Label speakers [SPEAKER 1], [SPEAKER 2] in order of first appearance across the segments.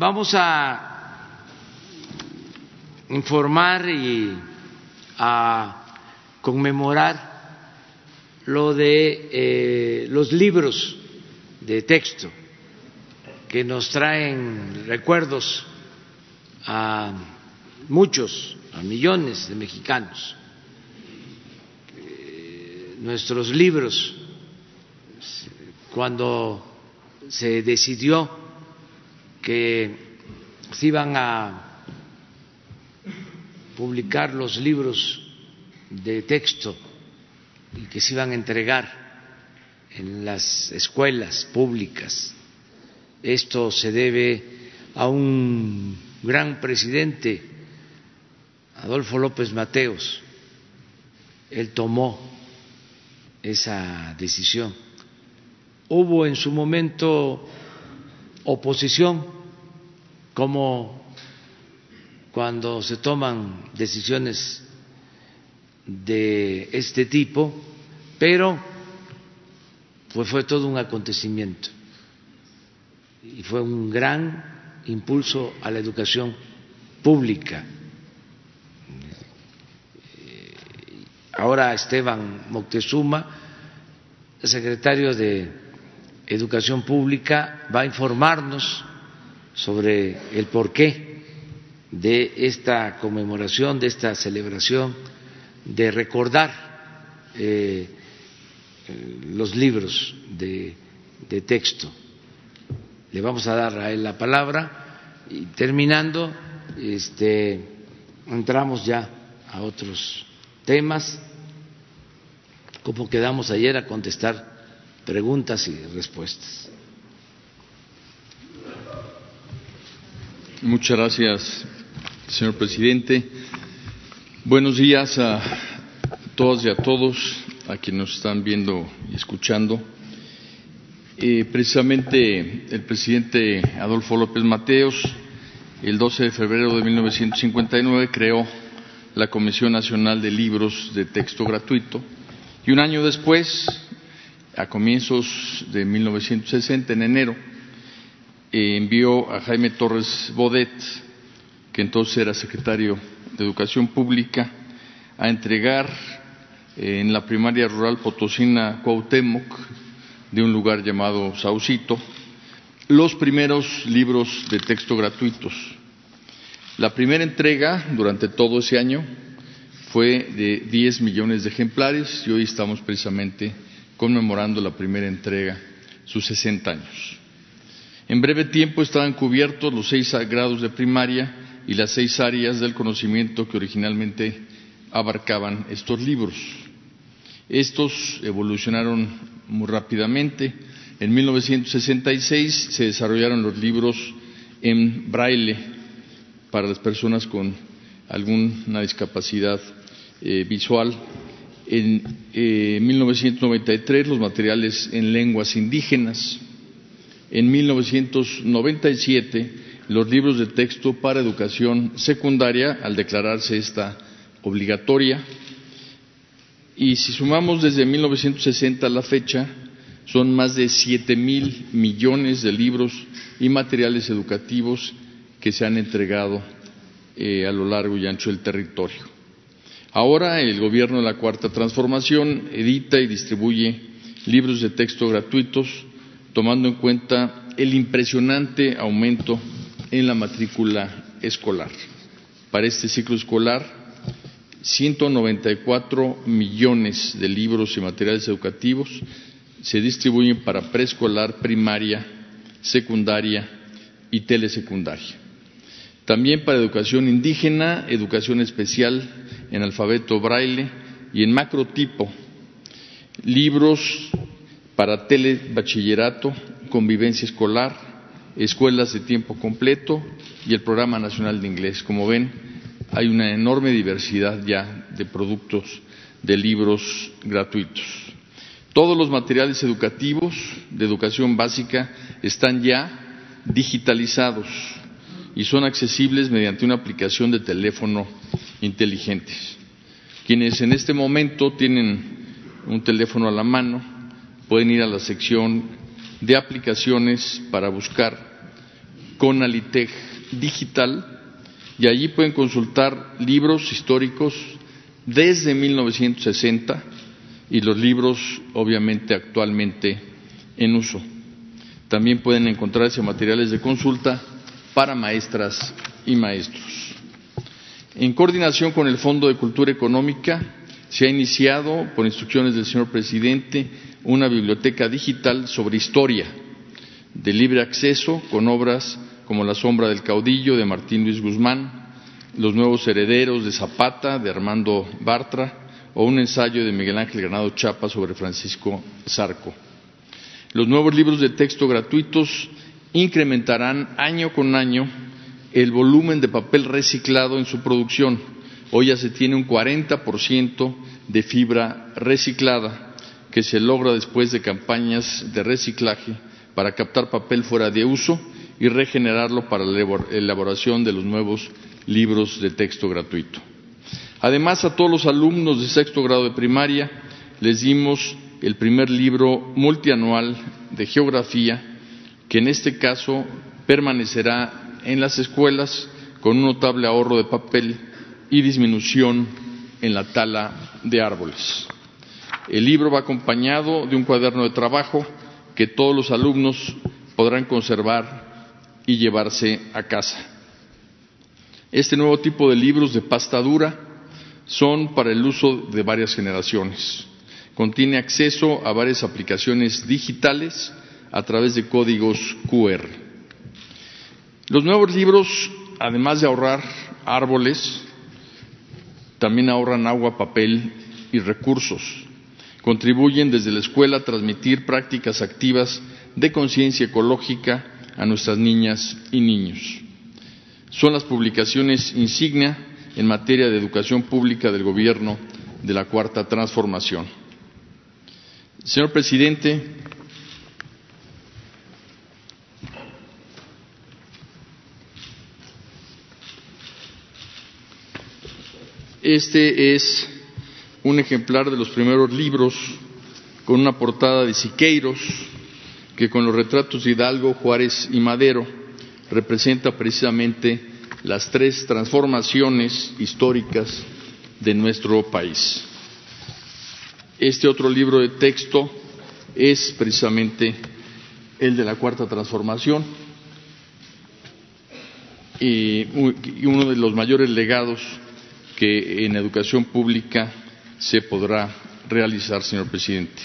[SPEAKER 1] vamos a informar y a conmemorar lo de eh, los libros de texto que nos traen recuerdos a muchos, a millones de mexicanos. Eh, nuestros libros, cuando se decidió que se iban a publicar los libros de texto y que se iban a entregar en las escuelas públicas. Esto se debe a un gran presidente, Adolfo López Mateos. Él tomó esa decisión. Hubo en su momento oposición, como cuando se toman decisiones de este tipo, pero pues fue todo un acontecimiento y fue un gran impulso a la educación pública. Ahora Esteban Moctezuma, secretario de Educación Pública, va a informarnos sobre el porqué de esta conmemoración, de esta celebración, de recordar eh, los libros de, de texto. Le vamos a dar a él la palabra y terminando este entramos ya a otros temas. Como quedamos ayer a contestar preguntas y respuestas.
[SPEAKER 2] Muchas gracias, señor presidente. Buenos días a todas y a todos, a quienes nos están viendo y escuchando. Eh, precisamente el presidente Adolfo López Mateos, el 12 de febrero de 1959, creó la Comisión Nacional de Libros de Texto Gratuito y un año después, a comienzos de 1960, en enero, eh, envió a Jaime Torres Bodet, que entonces era secretario de Educación Pública, a entregar eh, en la primaria rural potosina Cuauhtémoc de un lugar llamado Saucito, los primeros libros de texto gratuitos. La primera entrega durante todo ese año fue de 10 millones de ejemplares y hoy estamos precisamente conmemorando la primera entrega, sus 60 años. En breve tiempo estaban cubiertos los seis grados de primaria y las seis áreas del conocimiento que originalmente abarcaban estos libros. Estos evolucionaron muy rápidamente. En 1966 se desarrollaron los libros en braille para las personas con alguna discapacidad eh, visual. En 1993 eh, los materiales en lenguas indígenas. En 1997 los libros de texto para educación secundaria al declararse esta obligatoria y si sumamos desde 1960 a la fecha, son más de siete mil millones de libros y materiales educativos que se han entregado eh, a lo largo y ancho del territorio. Ahora el Gobierno de la Cuarta Transformación edita y distribuye libros de texto gratuitos, tomando en cuenta el impresionante aumento en la matrícula escolar. Para este ciclo escolar, 194 millones de libros y materiales educativos se distribuyen para preescolar, primaria, secundaria y telesecundaria. También para educación indígena, educación especial en alfabeto braille y en macrotipo, libros para telebachillerato, convivencia escolar, escuelas de tiempo completo y el Programa Nacional de Inglés. Como ven, hay una enorme diversidad ya de productos de libros gratuitos. Todos los materiales educativos de educación básica están ya digitalizados y son accesibles mediante una aplicación de teléfono inteligente. Quienes en este momento tienen un teléfono a la mano pueden ir a la sección de aplicaciones para buscar Conalitech Digital y allí pueden consultar libros históricos desde 1960 y los libros obviamente actualmente en uso. También pueden encontrarse materiales de consulta para maestras y maestros. En coordinación con el Fondo de Cultura Económica, se ha iniciado, por instrucciones del señor presidente, una biblioteca digital sobre historia de libre acceso con obras como La sombra del caudillo de Martín Luis Guzmán, Los nuevos herederos de Zapata de Armando Bartra o un ensayo de Miguel Ángel Granado Chapa sobre Francisco Zarco. Los nuevos libros de texto gratuitos incrementarán año con año el volumen de papel reciclado en su producción. Hoy ya se tiene un 40% de fibra reciclada que se logra después de campañas de reciclaje para captar papel fuera de uso y regenerarlo para la elaboración de los nuevos libros de texto gratuito. Además, a todos los alumnos de sexto grado de primaria les dimos el primer libro multianual de geografía, que en este caso permanecerá en las escuelas con un notable ahorro de papel y disminución en la tala de árboles. El libro va acompañado de un cuaderno de trabajo que todos los alumnos podrán conservar y llevarse a casa. Este nuevo tipo de libros de pasta dura son para el uso de varias generaciones. Contiene acceso a varias aplicaciones digitales a través de códigos QR. Los nuevos libros, además de ahorrar árboles, también ahorran agua, papel y recursos. Contribuyen desde la escuela a transmitir prácticas activas de conciencia ecológica a nuestras niñas y niños. Son las publicaciones insignia en materia de educación pública del Gobierno de la Cuarta Transformación. Señor presidente, este es un ejemplar de los primeros libros con una portada de Siqueiros, que con los retratos de Hidalgo, Juárez y Madero representa precisamente las tres transformaciones históricas de nuestro país. Este otro libro de texto es precisamente el de la cuarta transformación y uno de los mayores legados que en educación pública se podrá realizar, señor presidente.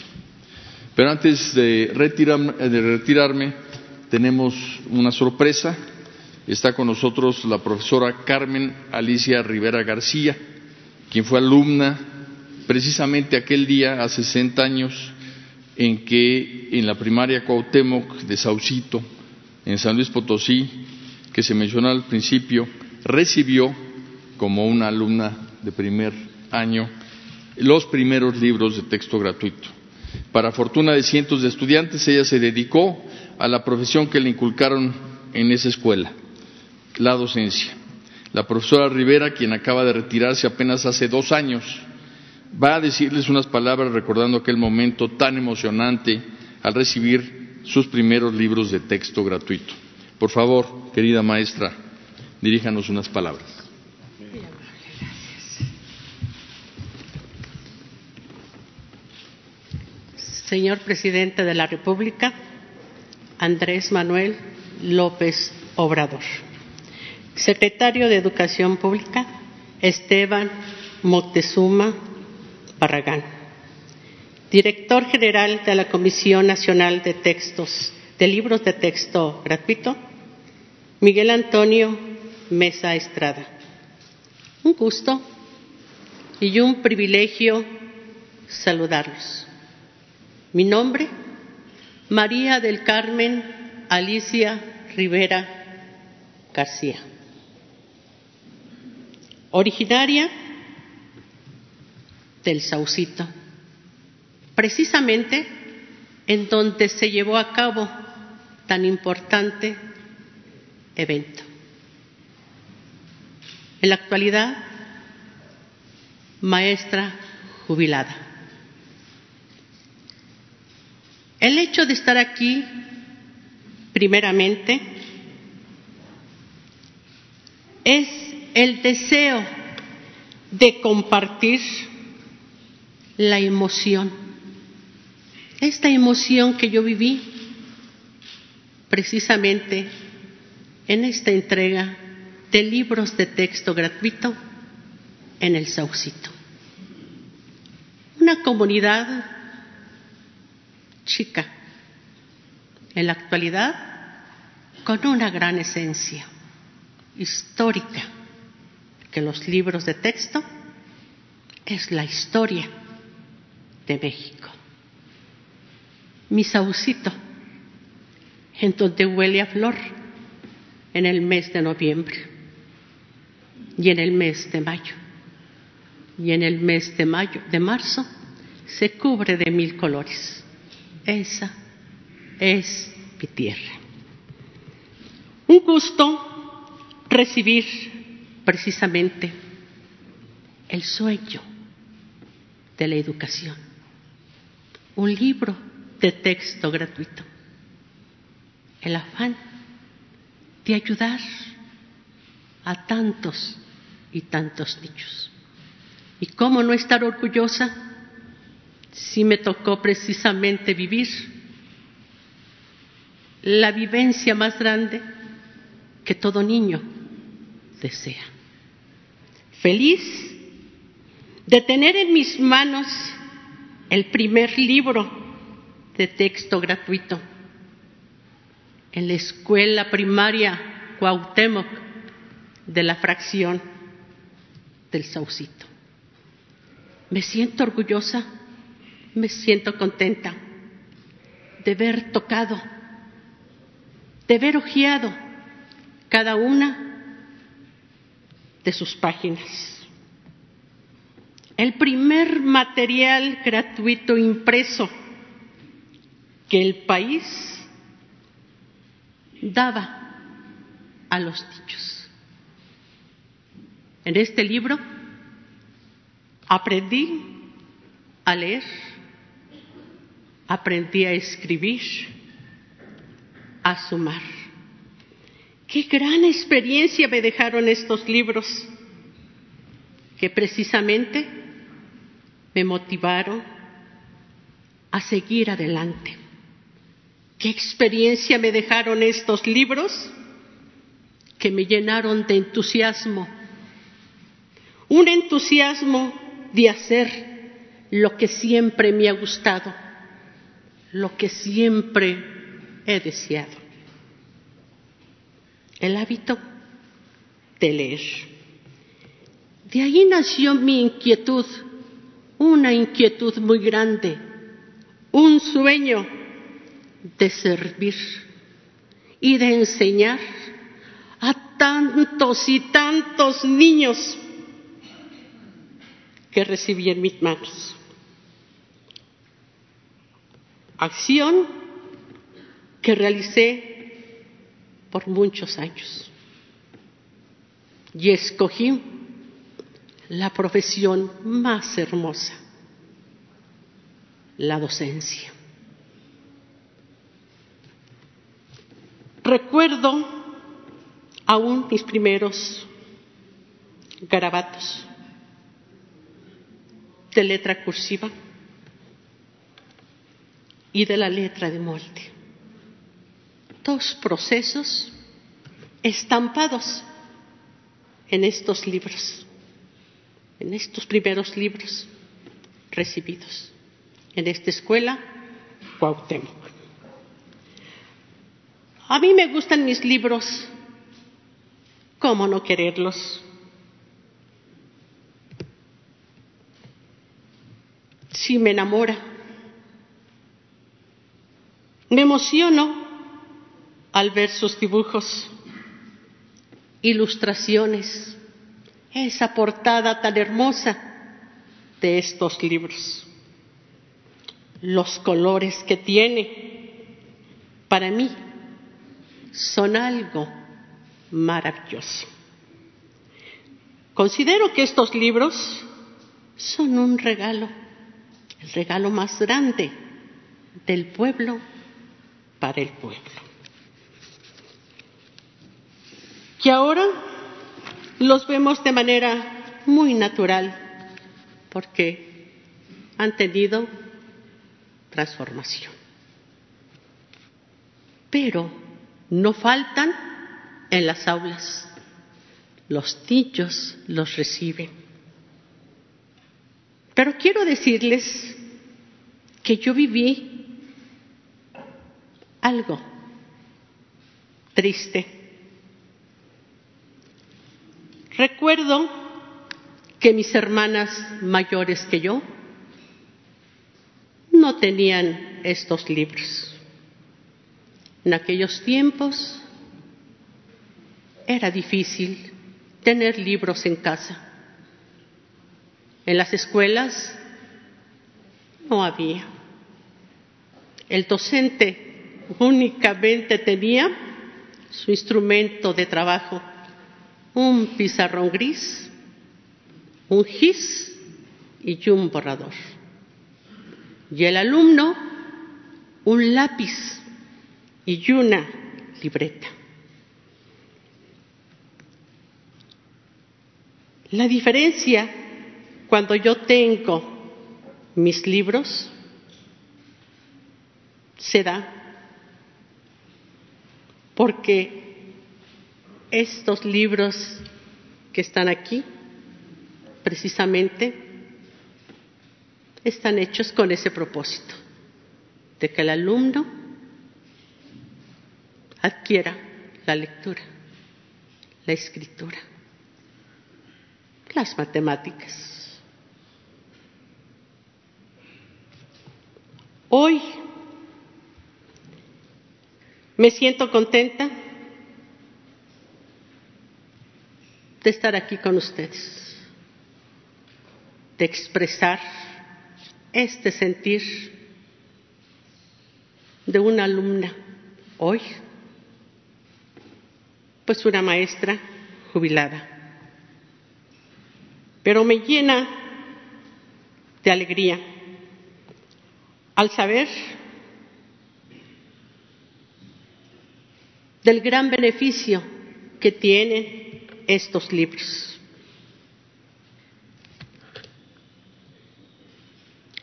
[SPEAKER 2] Pero antes de retirarme, de retirarme tenemos una sorpresa. Está con nosotros la profesora Carmen Alicia Rivera García, quien fue alumna precisamente aquel día, hace 60 años, en que en la primaria Cuauhtémoc de Saucito, en San Luis Potosí, que se mencionó al principio, recibió como una alumna de primer año los primeros libros de texto gratuito. Para fortuna de cientos de estudiantes, ella se dedicó a la profesión que le inculcaron en esa escuela, la docencia. La profesora Rivera, quien acaba de retirarse apenas hace dos años, va a decirles unas palabras recordando aquel momento tan emocionante al recibir sus primeros libros de texto gratuito. Por favor, querida maestra, diríjanos unas palabras.
[SPEAKER 3] Señor Presidente de la República, Andrés Manuel López Obrador. Secretario de Educación Pública, Esteban Moctezuma Barragán. Director General de la Comisión Nacional de Textos, de Libros de Texto Gratuito, Miguel Antonio Mesa Estrada. Un gusto y un privilegio saludarlos. Mi nombre, María del Carmen Alicia Rivera García. Originaria del Saucito, precisamente en donde se llevó a cabo tan importante evento. En la actualidad, maestra jubilada. El hecho de estar aquí, primeramente, es el deseo de compartir la emoción. Esta emoción que yo viví precisamente en esta entrega de libros de texto gratuito en el Saucito. Una comunidad chica, en la actualidad con una gran esencia histórica, que los libros de texto es la historia de México. Mi saucito, en donde huele a flor en el mes de noviembre y en el mes de mayo. Y en el mes de mayo, de marzo, se cubre de mil colores. Esa es mi tierra. Un gusto recibir precisamente el sueño de la educación. Un libro de texto gratuito. El afán de ayudar a tantos y tantos niños. ¿Y cómo no estar orgullosa si me tocó precisamente vivir la vivencia más grande que todo niño desea? Feliz de tener en mis manos el primer libro de texto gratuito en la escuela primaria Cuauhtémoc de la fracción del Saucito. Me siento orgullosa, me siento contenta de ver tocado, de ver ojeado cada una de sus páginas. El primer material gratuito impreso que el país daba a los niños. En este libro aprendí a leer, aprendí a escribir, a sumar. Qué gran experiencia me dejaron estos libros que precisamente me motivaron a seguir adelante. ¿Qué experiencia me dejaron estos libros que me llenaron de entusiasmo? Un entusiasmo de hacer lo que siempre me ha gustado, lo que siempre he deseado. El hábito de leer. De ahí nació mi inquietud, una inquietud muy grande, un sueño de servir y de enseñar a tantos y tantos niños que recibí en mis manos. Acción que realicé por muchos años. Y escogí la profesión más hermosa, la docencia. Recuerdo aún mis primeros garabatos de letra cursiva y de la letra de molde. Dos procesos estampados en estos libros, en estos primeros libros recibidos en esta escuela Cuauhtémoc. A mí me gustan mis libros, ¿cómo no quererlos? Si me enamora, me emociono al ver sus dibujos, ilustraciones, esa portada tan hermosa de estos libros, los colores que tiene, para mí son algo maravilloso. Considero que estos libros son un regalo, el regalo más grande del pueblo para el pueblo. Y ahora los vemos de manera muy natural porque han tenido transformación. Pero no faltan en las aulas. Los niños los reciben. Pero quiero decirles que yo viví algo triste. Recuerdo que mis hermanas mayores que yo no tenían estos libros. En aquellos tiempos era difícil tener libros en casa. En las escuelas no había. El docente únicamente tenía su instrumento de trabajo, un pizarrón gris, un gis y un borrador. Y el alumno un lápiz y una libreta. La diferencia cuando yo tengo mis libros se da porque estos libros que están aquí precisamente están hechos con ese propósito, de que el alumno adquiera la lectura, la escritura, las matemáticas. Hoy me siento contenta de estar aquí con ustedes, de expresar este sentir de una alumna hoy, pues una maestra jubilada. Pero me llena de alegría al saber del gran beneficio que tienen estos libros.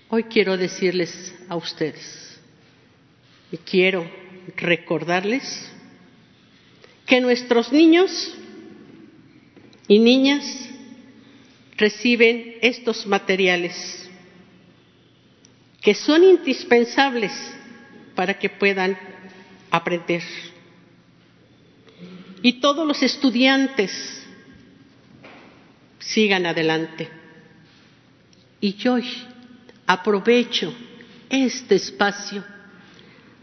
[SPEAKER 3] Hoy quiero decirles a ustedes y quiero recordarles que nuestros niños y niñas reciben estos materiales que son indispensables para que puedan aprender. Y todos los estudiantes sigan adelante. Y yo aprovecho este espacio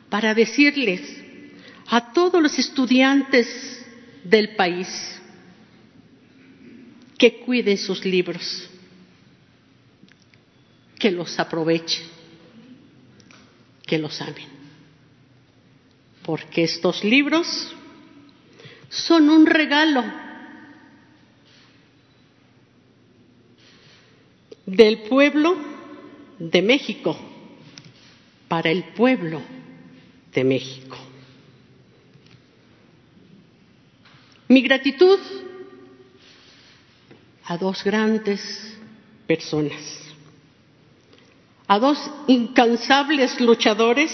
[SPEAKER 3] para decirles a todos los estudiantes del país que cuiden sus libros, que los aprovechen, que los amen. Porque estos libros son un regalo del pueblo de México para el pueblo de México. Mi gratitud a dos grandes personas, a dos incansables luchadores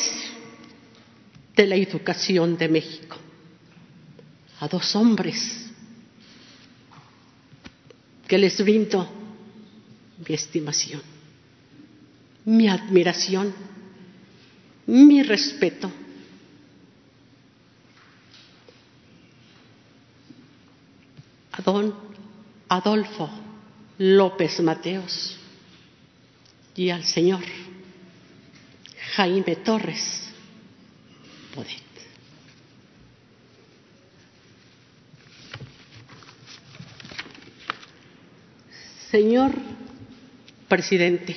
[SPEAKER 3] de la educación de México, a dos hombres que les brindo mi estimación mi admiración, mi respeto. A don Adolfo López Mateos y al señor Jaime Torres Podet. Señor presidente,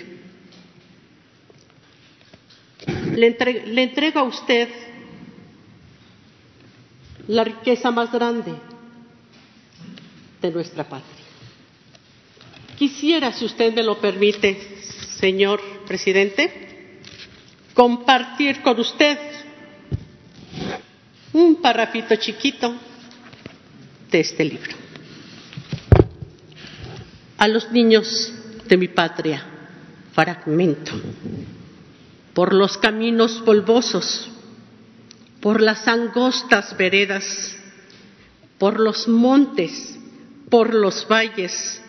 [SPEAKER 3] le, entrego a usted la riqueza más grande de nuestra patria. Quisiera, si usted me lo permite, señor presidente, compartir con usted un parrafito chiquito de este libro. A los niños de mi patria, fragmento, por los caminos polvosos, por las angostas veredas, por los montes, por los valles,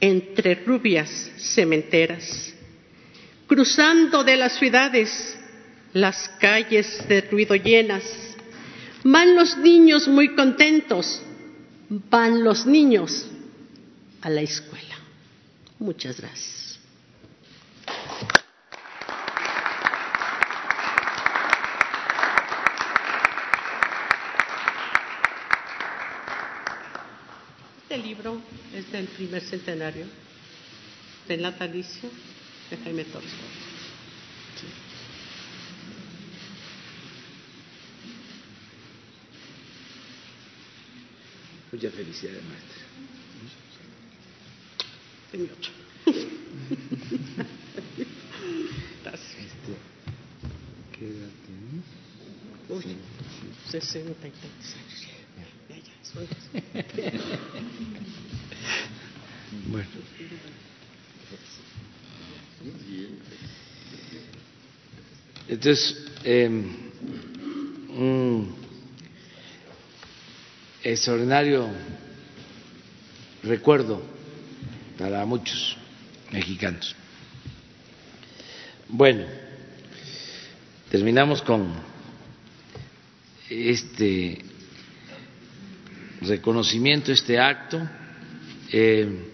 [SPEAKER 3] entre rubias cementeras, cruzando de las ciudades las calles de ruido llenas. Van los niños muy contentos, van los niños a la escuela. Muchas gracias. Este libro es del primer centenario del natalicio de Jaime Torres.
[SPEAKER 1] Muchas felicidades, maestra.
[SPEAKER 3] Tengo ocho. Gracias.
[SPEAKER 1] Este, ¿Qué edad tienes?
[SPEAKER 3] Uy, sesenta y tantos años. Ya, ya, soy-
[SPEAKER 1] Bueno. Entonces, eh, un extraordinario recuerdo para muchos mexicanos. Bueno, terminamos con este reconocimiento, este acto, eh,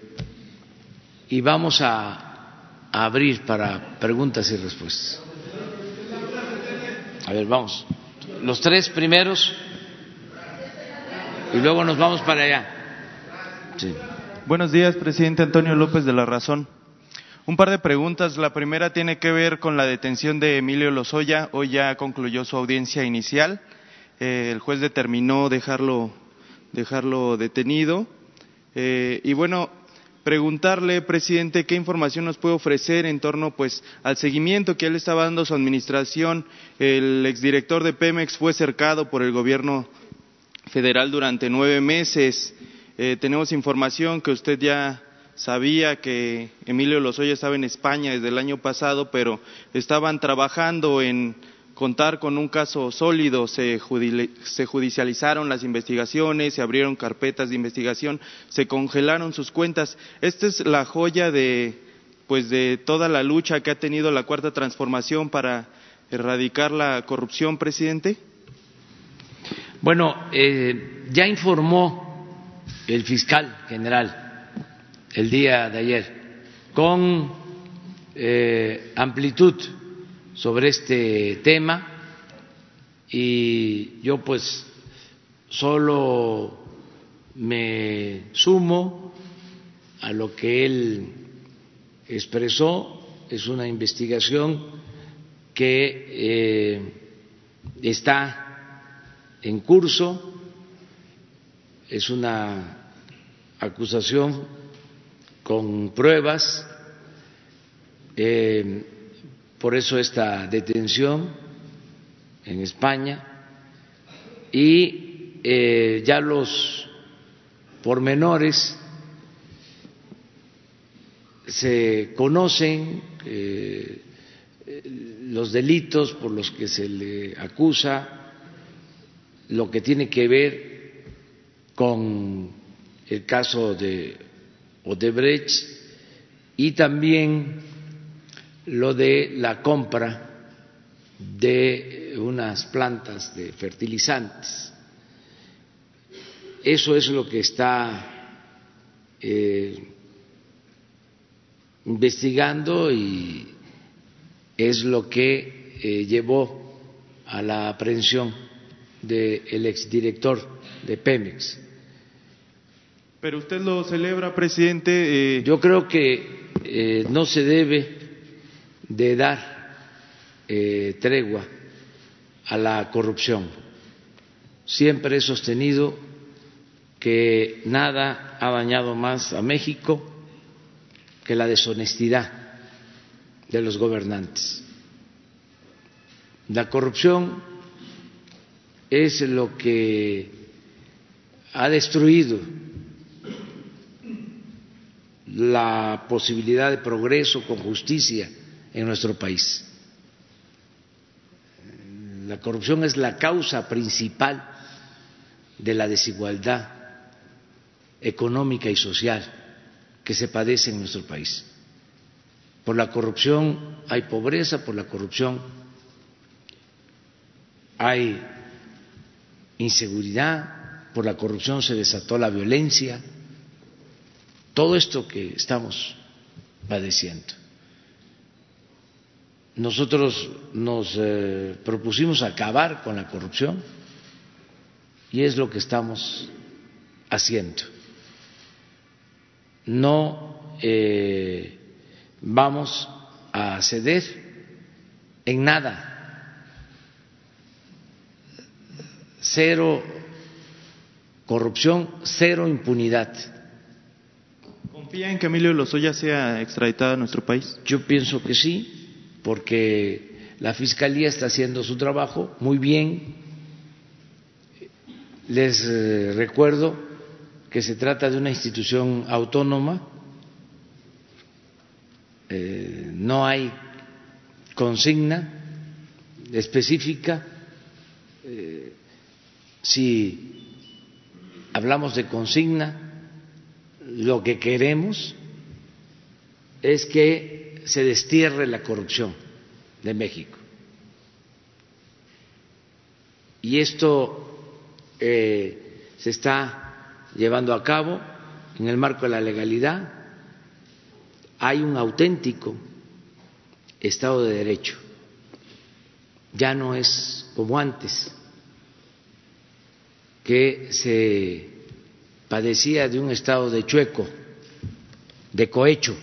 [SPEAKER 1] y vamos a, a abrir para preguntas y respuestas. A ver, vamos. Los tres primeros y luego nos vamos para allá. Sí.
[SPEAKER 4] Buenos días, presidente Antonio López de la Razón. Un par de preguntas. La primera tiene que ver con la detención de Emilio Lozoya. Hoy ya concluyó su audiencia inicial. Eh, el juez determinó dejarlo, dejarlo detenido. Eh, y bueno, preguntarle, presidente, qué información nos puede ofrecer en torno pues al seguimiento que él estaba dando a su administración. El exdirector de Pemex fue cercado por el gobierno federal durante nueve meses. Eh, tenemos información que usted ya sabía que Emilio Lozoya estaba en España desde el año pasado, pero estaban trabajando en contar con un caso sólido, se, judicializaron las investigaciones, se abrieron carpetas de investigación, se congelaron sus cuentas. Esta es la joya de, pues, de toda la lucha que ha tenido la Cuarta Transformación para erradicar la corrupción, presidente.
[SPEAKER 1] Bueno, eh, ya informó el fiscal general el día de ayer con eh, amplitud sobre este tema y yo pues solo me sumo a lo que él expresó, es una investigación que eh, está en curso, es una acusación con pruebas, eh, por eso esta detención en España y eh, ya los pormenores se conocen eh, los delitos por los que se le acusa, lo que tiene que ver con el caso de Odebrecht y también lo de la compra de unas plantas de fertilizantes. Eso es lo que está eh, investigando y es lo que eh, llevó a la aprehensión del exdirector de Pemex.
[SPEAKER 4] Pero usted lo celebra, presidente. eh,
[SPEAKER 1] Yo creo que eh, no se debe de dar eh, tregua a la corrupción. Siempre he sostenido que nada ha dañado más a México que la deshonestidad de los gobernantes. La corrupción es lo que ha destruido la posibilidad de progreso con justicia en nuestro país. La corrupción es la causa principal de la desigualdad económica y social que se padece en nuestro país. Por la corrupción hay pobreza, por la corrupción hay inseguridad, por la corrupción se desató la violencia, todo esto que estamos padeciendo. Nosotros nos eh, propusimos acabar con la corrupción y es lo que estamos haciendo. No eh, vamos a ceder en nada. Cero corrupción, cero impunidad.
[SPEAKER 4] ¿Confía en que Emilio Lozoya sea extraditado a nuestro país?
[SPEAKER 1] Yo pienso que sí, porque la Fiscalía está haciendo su trabajo muy bien. Les eh, recuerdo que se trata de una institución autónoma, eh, no hay consigna específica. Eh, si hablamos de consigna, lo que queremos es que se destierre la corrupción de México. Y esto eh, se está llevando a cabo en el marco de la legalidad. Hay un auténtico Estado de Derecho. Ya no es como antes, que se padecía de un estado de chueco, de cohecho.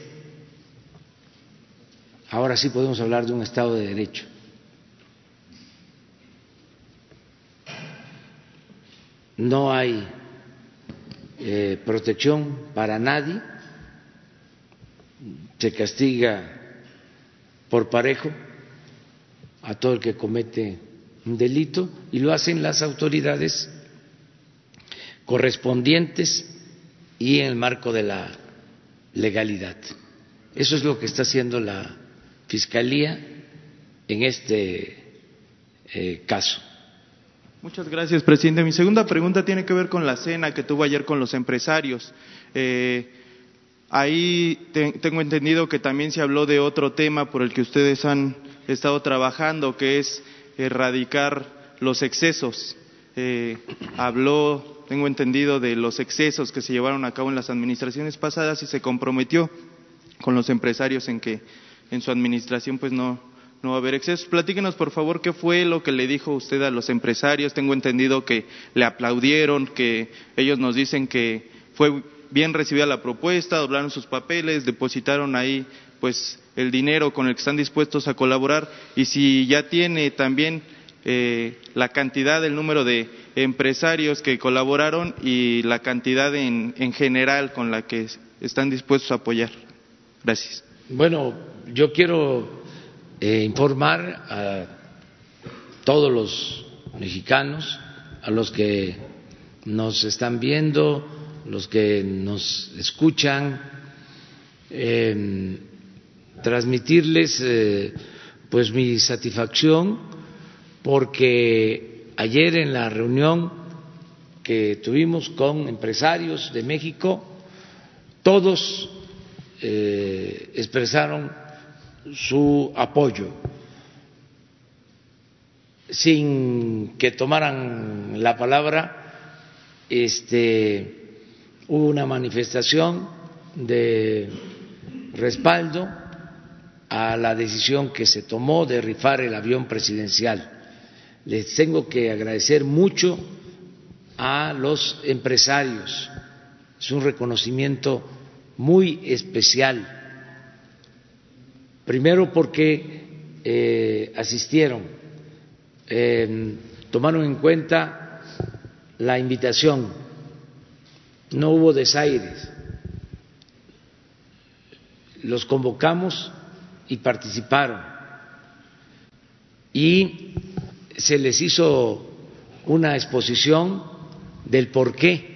[SPEAKER 1] Ahora sí podemos hablar de un estado de derecho. No hay eh, protección para nadie, se castiga por parejo a todo el que comete un delito y lo hacen las autoridades correspondientes y en el marco de la legalidad. Eso es lo que está haciendo la Fiscalía en este eh, caso.
[SPEAKER 4] Muchas gracias, presidente. Mi segunda pregunta tiene que ver con la cena que tuvo ayer con los empresarios. Eh, ahí tengo entendido que también se habló de otro tema por el que ustedes han estado trabajando, que es erradicar los excesos. Eh, habló tengo entendido, de los excesos que se llevaron a cabo en las administraciones pasadas y se comprometió con los empresarios en que en su administración pues no, no va a haber excesos. Platíquenos, por favor, qué fue lo que le dijo usted a los empresarios. Tengo entendido que le aplaudieron, que ellos nos dicen que fue bien recibida la propuesta, doblaron sus papeles, depositaron ahí pues el dinero con el que están dispuestos a colaborar y si ya tiene también eh, la cantidad, el número de empresarios que colaboraron y la cantidad en, general con la que están dispuestos a apoyar. Gracias.
[SPEAKER 1] Bueno, yo quiero eh, informar a todos los mexicanos, a los que nos están viendo, los que nos escuchan, transmitirles eh, pues mi satisfacción porque ayer en la reunión que tuvimos con empresarios de México, todos eh, expresaron su apoyo. Sin que tomaran la palabra, este, hubo una manifestación de respaldo a la decisión que se tomó de rifar el avión presidencial les tengo que agradecer mucho a los empresarios. Es un reconocimiento muy especial. Primero porque eh, asistieron, eh, tomaron en cuenta la invitación, no hubo desaires, los convocamos y participaron. Y se les hizo una exposición del por qué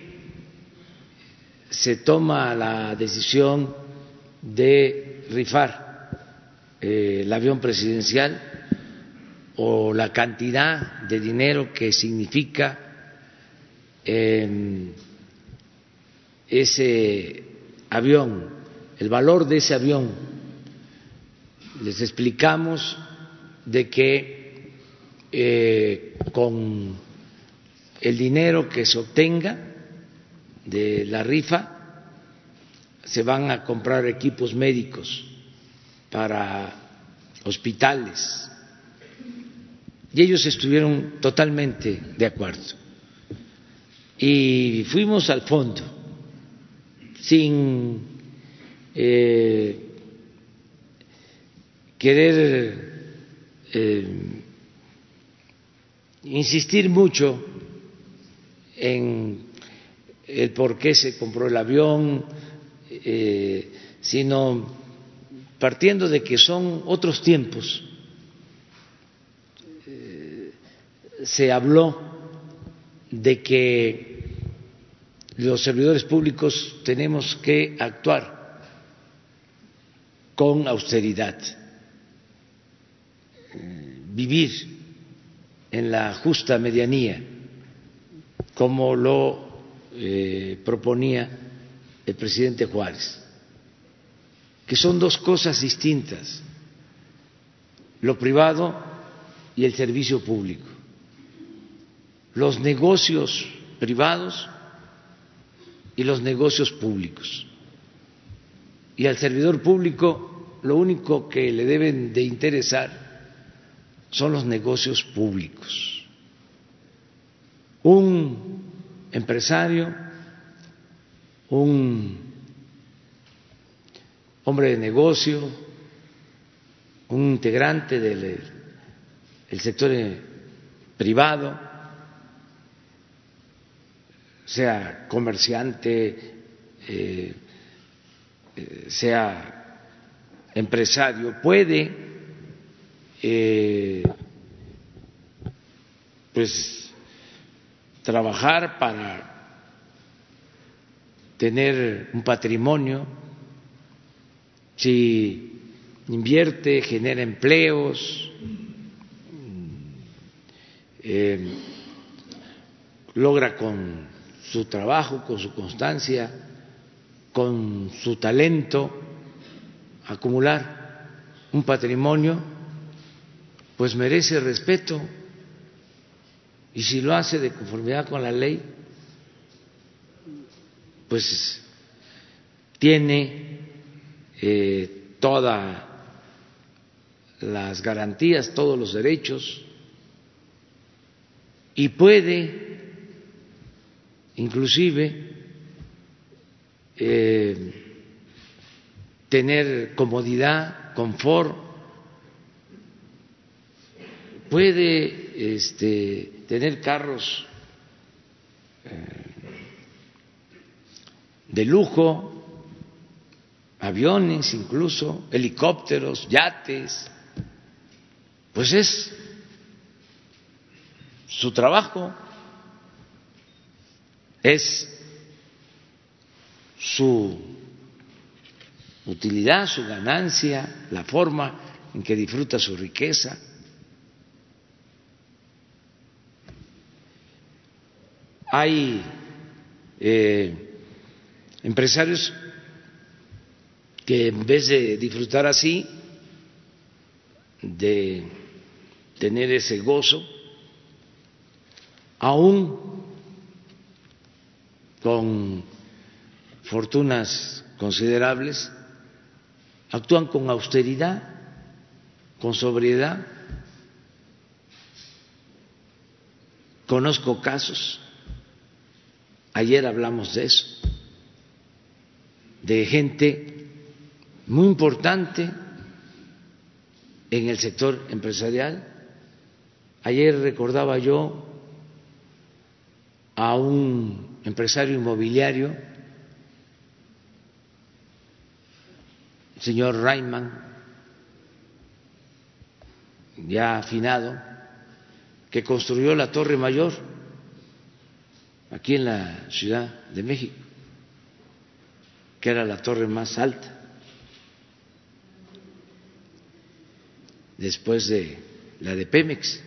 [SPEAKER 1] se toma la decisión de rifar eh, el avión presidencial o la cantidad de dinero que significa ese avión, el valor de ese avión. Les explicamos de que eh, con el dinero que se obtenga de la rifa se van a comprar equipos médicos para hospitales y ellos estuvieron totalmente de acuerdo. Y fuimos al fondo, sin eh, querer eh, insistir mucho en el por qué se compró el avión, eh, sino partiendo de que son otros tiempos. Eh, se habló de que los servidores públicos tenemos que actuar con austeridad, vivir en la justa medianía como lo eh, proponía el presidente Juárez, que son dos cosas distintas, lo privado y el servicio público. Los negocios privados y los negocios públicos. Y al servidor público lo único que le deben de interesar son los negocios públicos. Un empresario, un hombre de negocio, un integrante del sector privado, sea comerciante, eh, eh, sea empresario, puede eh, pues trabajar para tener un patrimonio, si invierte, genera empleos, eh, logra con su trabajo, con su constancia, con su talento, acumular un patrimonio, pues merece respeto. Y si lo hace de conformidad con la ley, pues tiene eh, todas las garantías, todos los derechos y puede inclusive eh, tener comodidad, confort, puede este, tener carros eh, de lujo, aviones incluso, helicópteros, yates, pues es su trabajo, es su utilidad, su ganancia, la forma en que disfruta su riqueza. Hay eh, empresarios que en vez de disfrutar así, de tener ese gozo, aún con fortunas considerables, actúan con austeridad, con sobriedad. Conozco casos Ayer hablamos de eso, de gente muy importante en el sector empresarial. Ayer recordaba yo a un empresario inmobiliario, el señor Rayman, ya afinado, que construyó la Torre Mayor aquí en la Ciudad de México, que era la torre más alta, después de la de Pemex.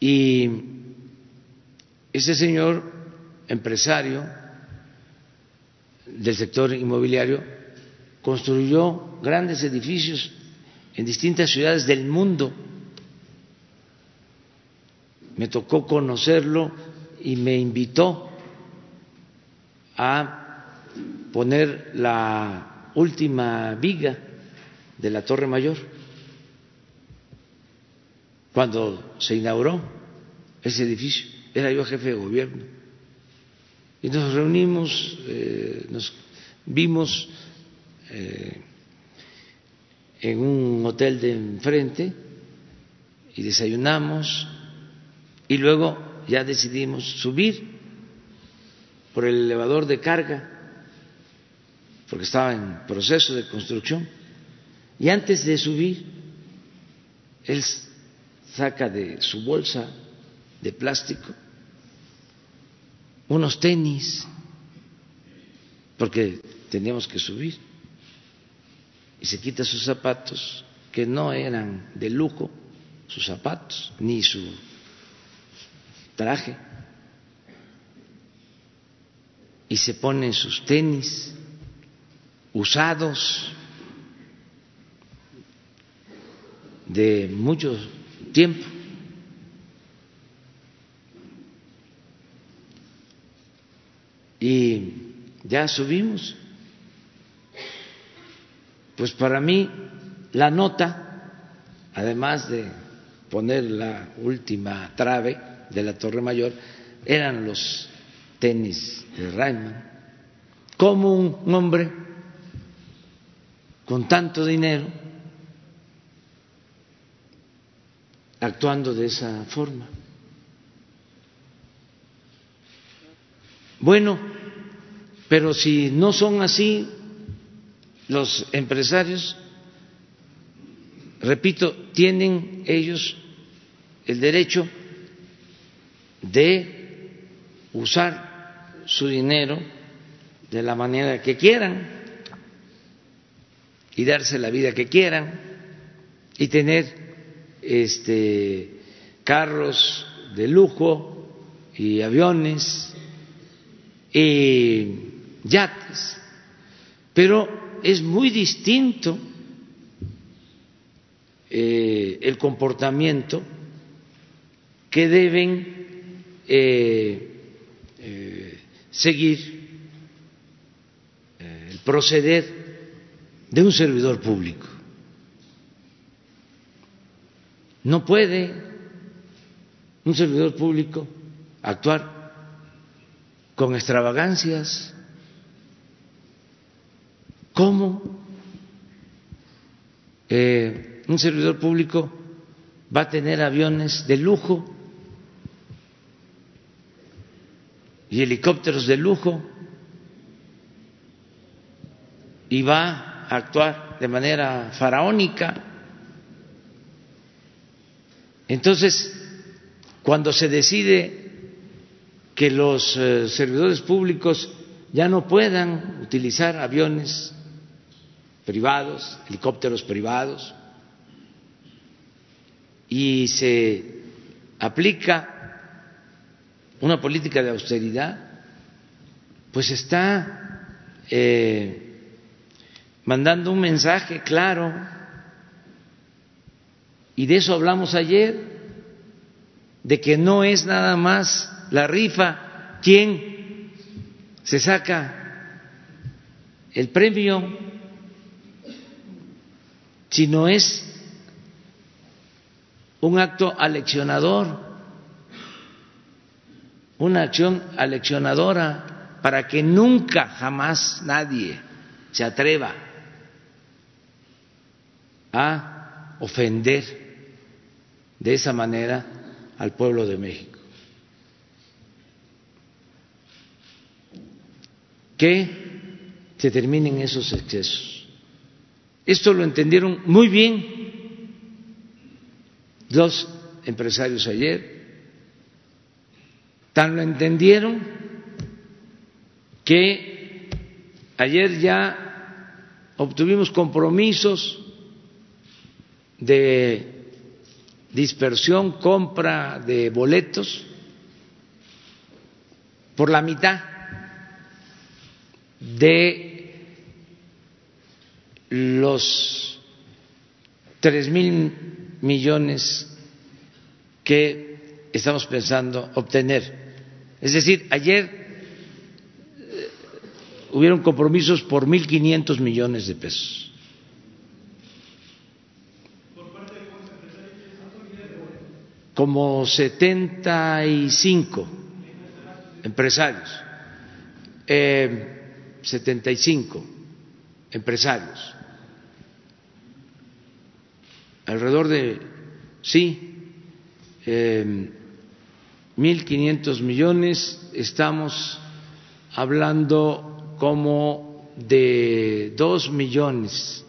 [SPEAKER 1] Y ese señor empresario del sector inmobiliario construyó grandes edificios en distintas ciudades del mundo me tocó conocerlo y me invitó a poner la última viga de la Torre Mayor cuando se inauguró ese edificio. Era yo jefe de gobierno. Y nos reunimos, eh, nos vimos eh, en un hotel de enfrente y desayunamos y luego ya decidimos subir por el elevador de carga porque estaba en proceso de construcción. Y antes de subir él saca de su bolsa de plástico unos tenis porque teníamos que subir. Y se quita sus zapatos que no eran de lujo sus zapatos ni su traje y se pone sus tenis usados de mucho tiempo. Y ya subimos. Pues para mí la nota, además de poner la última trave de la Torre Mayor, eran los tenis de Rayman. Como un hombre con tanto dinero actuando de esa forma. Bueno, pero si no son así los empresarios, repito, tienen ellos el derecho de usar su dinero de la manera que quieran y darse la vida que quieran y tener este, carros de lujo y aviones y yates, pero es muy distinto eh, el comportamiento que deben eh, eh, seguir el proceder de un servidor público. No puede un servidor público actuar con extravagancias. ¿Cómo eh, un servidor público va a tener aviones de lujo y helicópteros de lujo y va a actuar de manera faraónica? Entonces, cuando se decide que los eh, servidores públicos ya no puedan utilizar aviones privados, helicópteros privados, y se aplica una política de austeridad, pues está eh, mandando un mensaje claro. Y de eso hablamos ayer, de que no es nada más la rifa quien se saca el premio, sino es un acto aleccionador, una acción aleccionadora para que nunca, jamás nadie se atreva a ofender de esa manera al pueblo de México. Que se terminen esos excesos. Esto lo entendieron muy bien los empresarios ayer. Tan lo entendieron que ayer ya obtuvimos compromisos de dispersión, compra de boletos por la mitad de los tres mil millones que estamos pensando obtener. Es decir, ayer eh, hubieron compromisos por mil quinientos millones de pesos. Como setenta y cinco empresarios, eh, setenta y cinco empresarios, alrededor de, sí, eh, 1.500 millones, estamos hablando como de dos millones,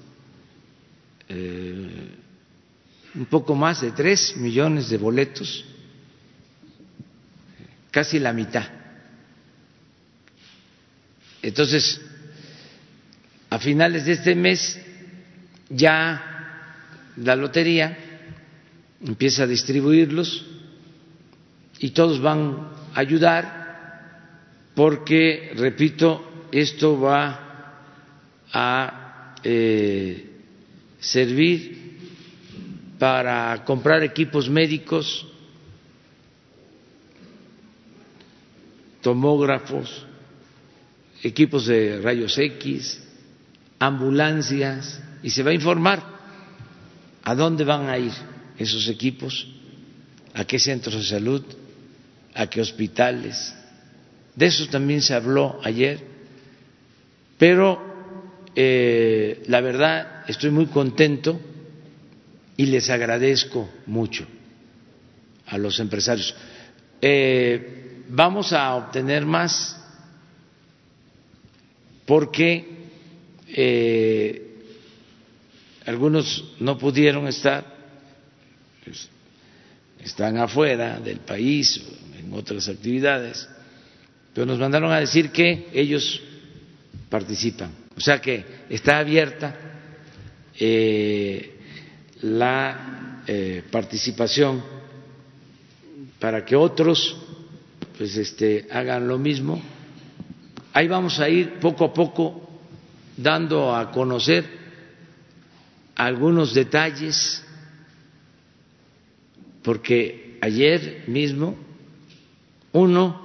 [SPEAKER 1] eh, un poco más de tres millones de boletos, casi la mitad. Entonces, a finales de este mes ya la lotería empieza a distribuirlos y todos van a ayudar porque, repito, esto va a eh, servir para comprar equipos médicos, tomógrafos, equipos de rayos X, ambulancias, y se va a informar a dónde van a ir esos equipos, a qué centros de salud, a qué hospitales. De eso también se habló ayer, pero eh, la verdad estoy muy contento y les agradezco mucho a los empresarios. Eh, vamos a obtener más porque eh, algunos no pudieron estar, pues, están afuera del país otras actividades, pero nos mandaron a decir que ellos participan. O sea que está abierta eh, la eh, participación para que otros pues este hagan lo mismo. Ahí vamos a ir poco a poco dando a conocer algunos detalles porque ayer mismo uno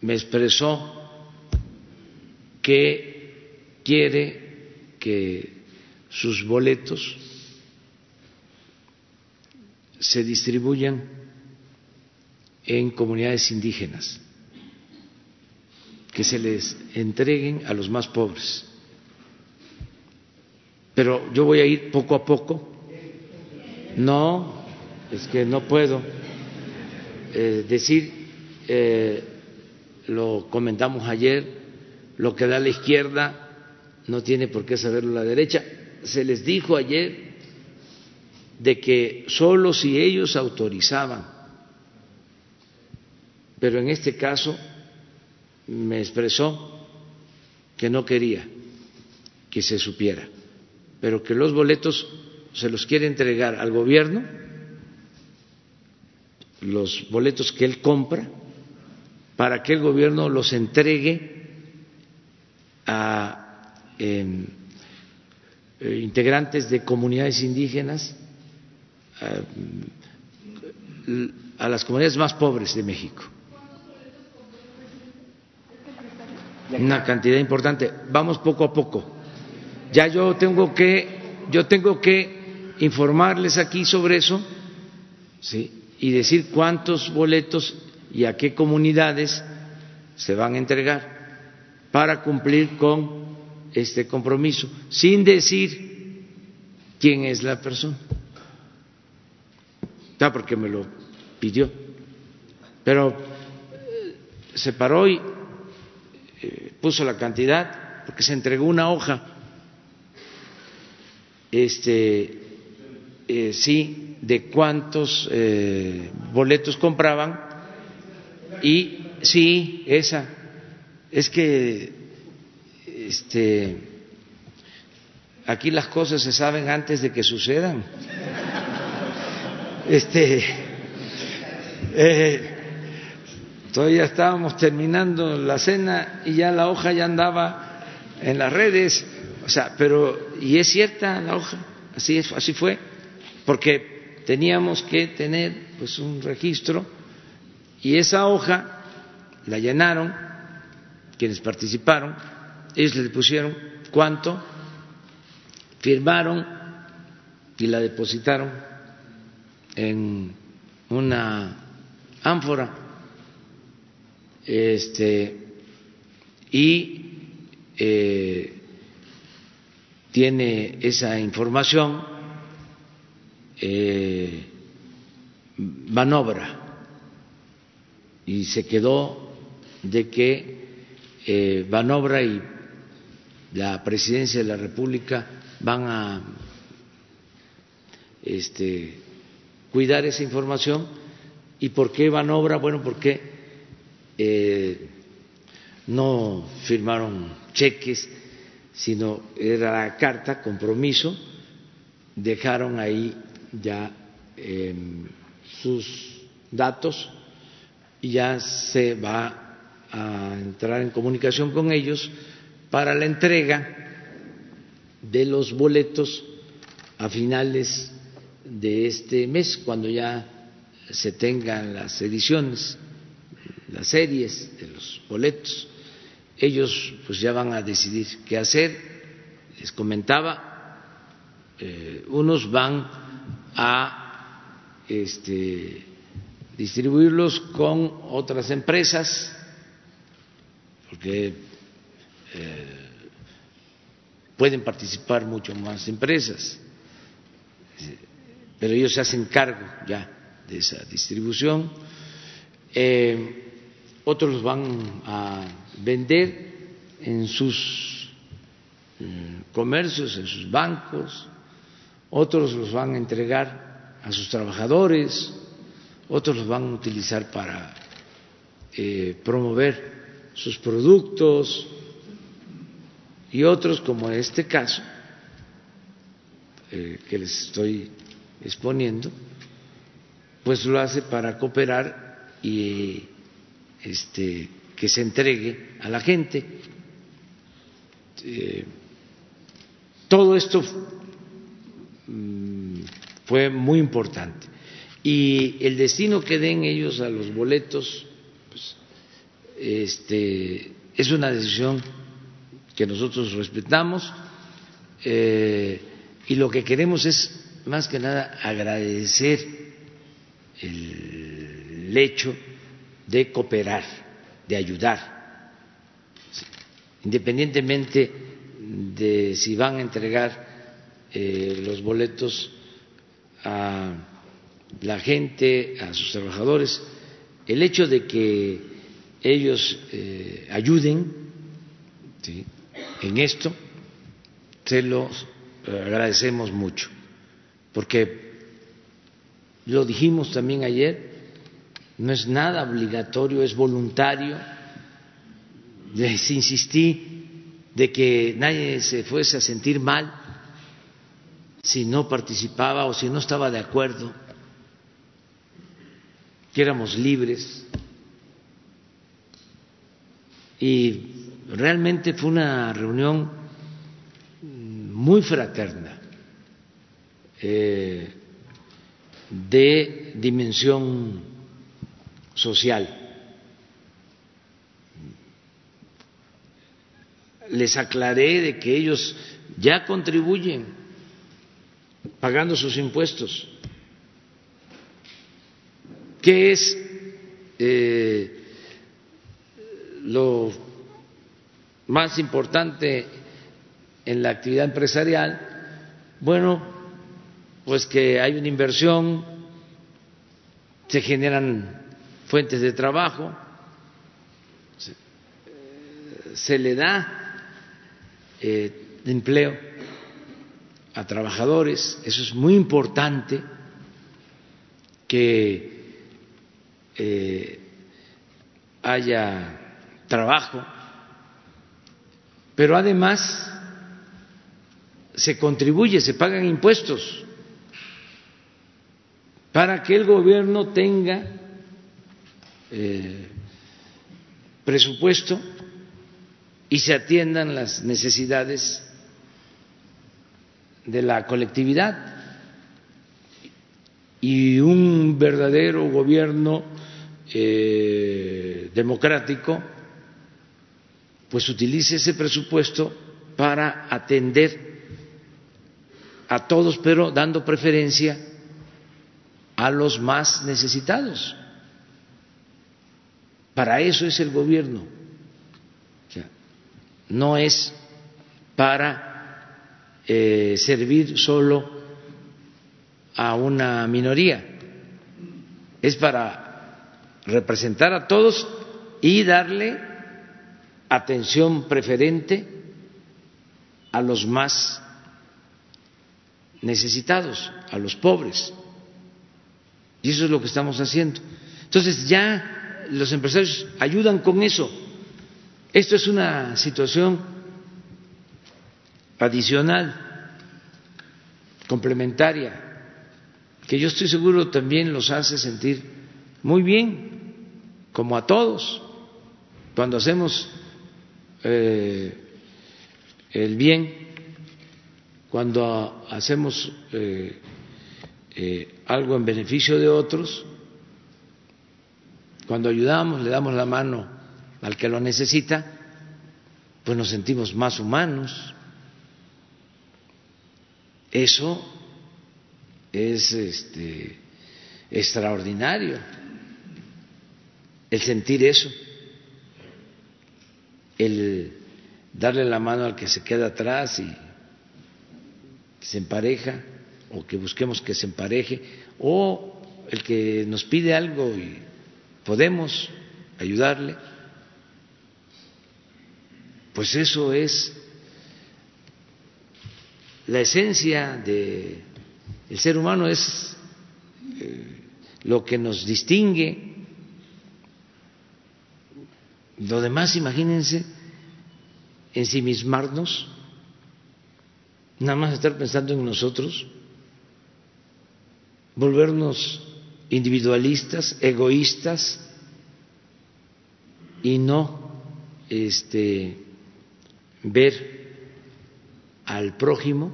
[SPEAKER 1] me expresó que quiere que sus boletos se distribuyan en comunidades indígenas, que se les entreguen a los más pobres. Pero yo voy a ir poco a poco. No, es que no puedo. Eh, decir, eh, lo comentamos ayer, lo que da la izquierda no tiene por qué saberlo la derecha. Se les dijo ayer de que solo si ellos autorizaban, pero en este caso me expresó que no quería que se supiera, pero que los boletos se los quiere entregar al gobierno los boletos que él compra para que el gobierno los entregue a em, eh, integrantes de comunidades indígenas, a, a las comunidades más pobres de México. Una cantidad importante. Vamos poco a poco. Ya yo tengo que, yo tengo que informarles aquí sobre eso, sí, y decir cuántos boletos y a qué comunidades se van a entregar para cumplir con este compromiso, sin decir quién es la persona. Está porque me lo pidió. Pero se paró y eh, puso la cantidad porque se entregó una hoja. Este eh, sí de cuántos eh, boletos compraban y sí, esa, es que este, aquí las cosas se saben antes de que sucedan. Este, eh, todavía estábamos terminando la cena y ya la hoja ya andaba en las redes, o sea, pero y es cierta la hoja, así es, así fue, porque teníamos que tener pues un registro y esa hoja la llenaron quienes participaron, ellos le pusieron cuánto, firmaron y la depositaron en una ánfora este y eh, tiene esa información eh, Manobra y se quedó de que eh, Banobra y la presidencia de la República van a este, cuidar esa información. ¿Y por qué Banobra? Bueno, porque eh, no firmaron cheques, sino era la carta, compromiso, dejaron ahí ya em, sus datos y ya se va a entrar en comunicación con ellos para la entrega de los boletos a finales de este mes, cuando ya se tengan las ediciones, las series de los boletos. Ellos pues ya van a decidir qué hacer. Les comentaba, eh, unos van a este, distribuirlos con otras empresas, porque eh, pueden participar mucho más empresas, pero ellos se hacen cargo ya de esa distribución. Eh, otros van a vender en sus eh, comercios, en sus bancos, otros los van a entregar a sus trabajadores, otros los van a utilizar para eh, promover sus productos y otros, como este caso eh, que les estoy exponiendo, pues lo hace para cooperar y este, que se entregue a la gente. Eh, todo esto mm, fue muy importante. Y el destino que den ellos a los boletos pues, este, es una decisión que nosotros respetamos eh, y lo que queremos es más que nada agradecer el hecho de cooperar, de ayudar, independientemente de si van a entregar eh, los boletos a la gente, a sus trabajadores, el hecho de que ellos eh, ayuden en esto, se los agradecemos mucho, porque lo dijimos también ayer, no es nada obligatorio, es voluntario. Les insistí de que nadie se fuese a sentir mal si no participaba o si no estaba de acuerdo que éramos libres y realmente fue una reunión muy fraterna eh, de dimensión social. Les aclaré de que ellos ya contribuyen pagando sus impuestos ¿Qué es eh, lo más importante en la actividad empresarial? Bueno, pues que hay una inversión, se generan fuentes de trabajo, se, le da eh, empleo a trabajadores, eso es muy importante que eh, haya trabajo, pero además se contribuye, se pagan impuestos para que el gobierno tenga eh, presupuesto y se atiendan las necesidades de la colectividad. Y un verdadero gobierno eh, democrático pues utilice ese presupuesto para atender a todos, pero dando preferencia a los más necesitados. Para eso es el gobierno. no es para eh, servir solo a una minoría, es para representar a todos y darle atención preferente a los más necesitados, a los pobres. Y eso es lo que estamos haciendo. Entonces ya los empresarios ayudan con eso. Esto es una situación adicional, complementaria, que yo estoy seguro también los hace sentir muy bien, como a todos, cuando hacemos eh, el bien, cuando hacemos eh, eh, algo en beneficio de otros, cuando ayudamos, le damos la mano al que lo necesita, pues nos sentimos más humanos. Eso es este, extraordinario, el sentir eso, el darle la mano al que se queda atrás y se empareja o que busquemos que se empareje, o el que nos pide algo y podemos ayudarle, pues eso es la esencia del ser humano, es eh, lo que nos distingue. Lo demás, imagínense, ensimismarnos, nada más estar pensando en nosotros volvernos individualistas, egoístas y no este, ver al prójimo,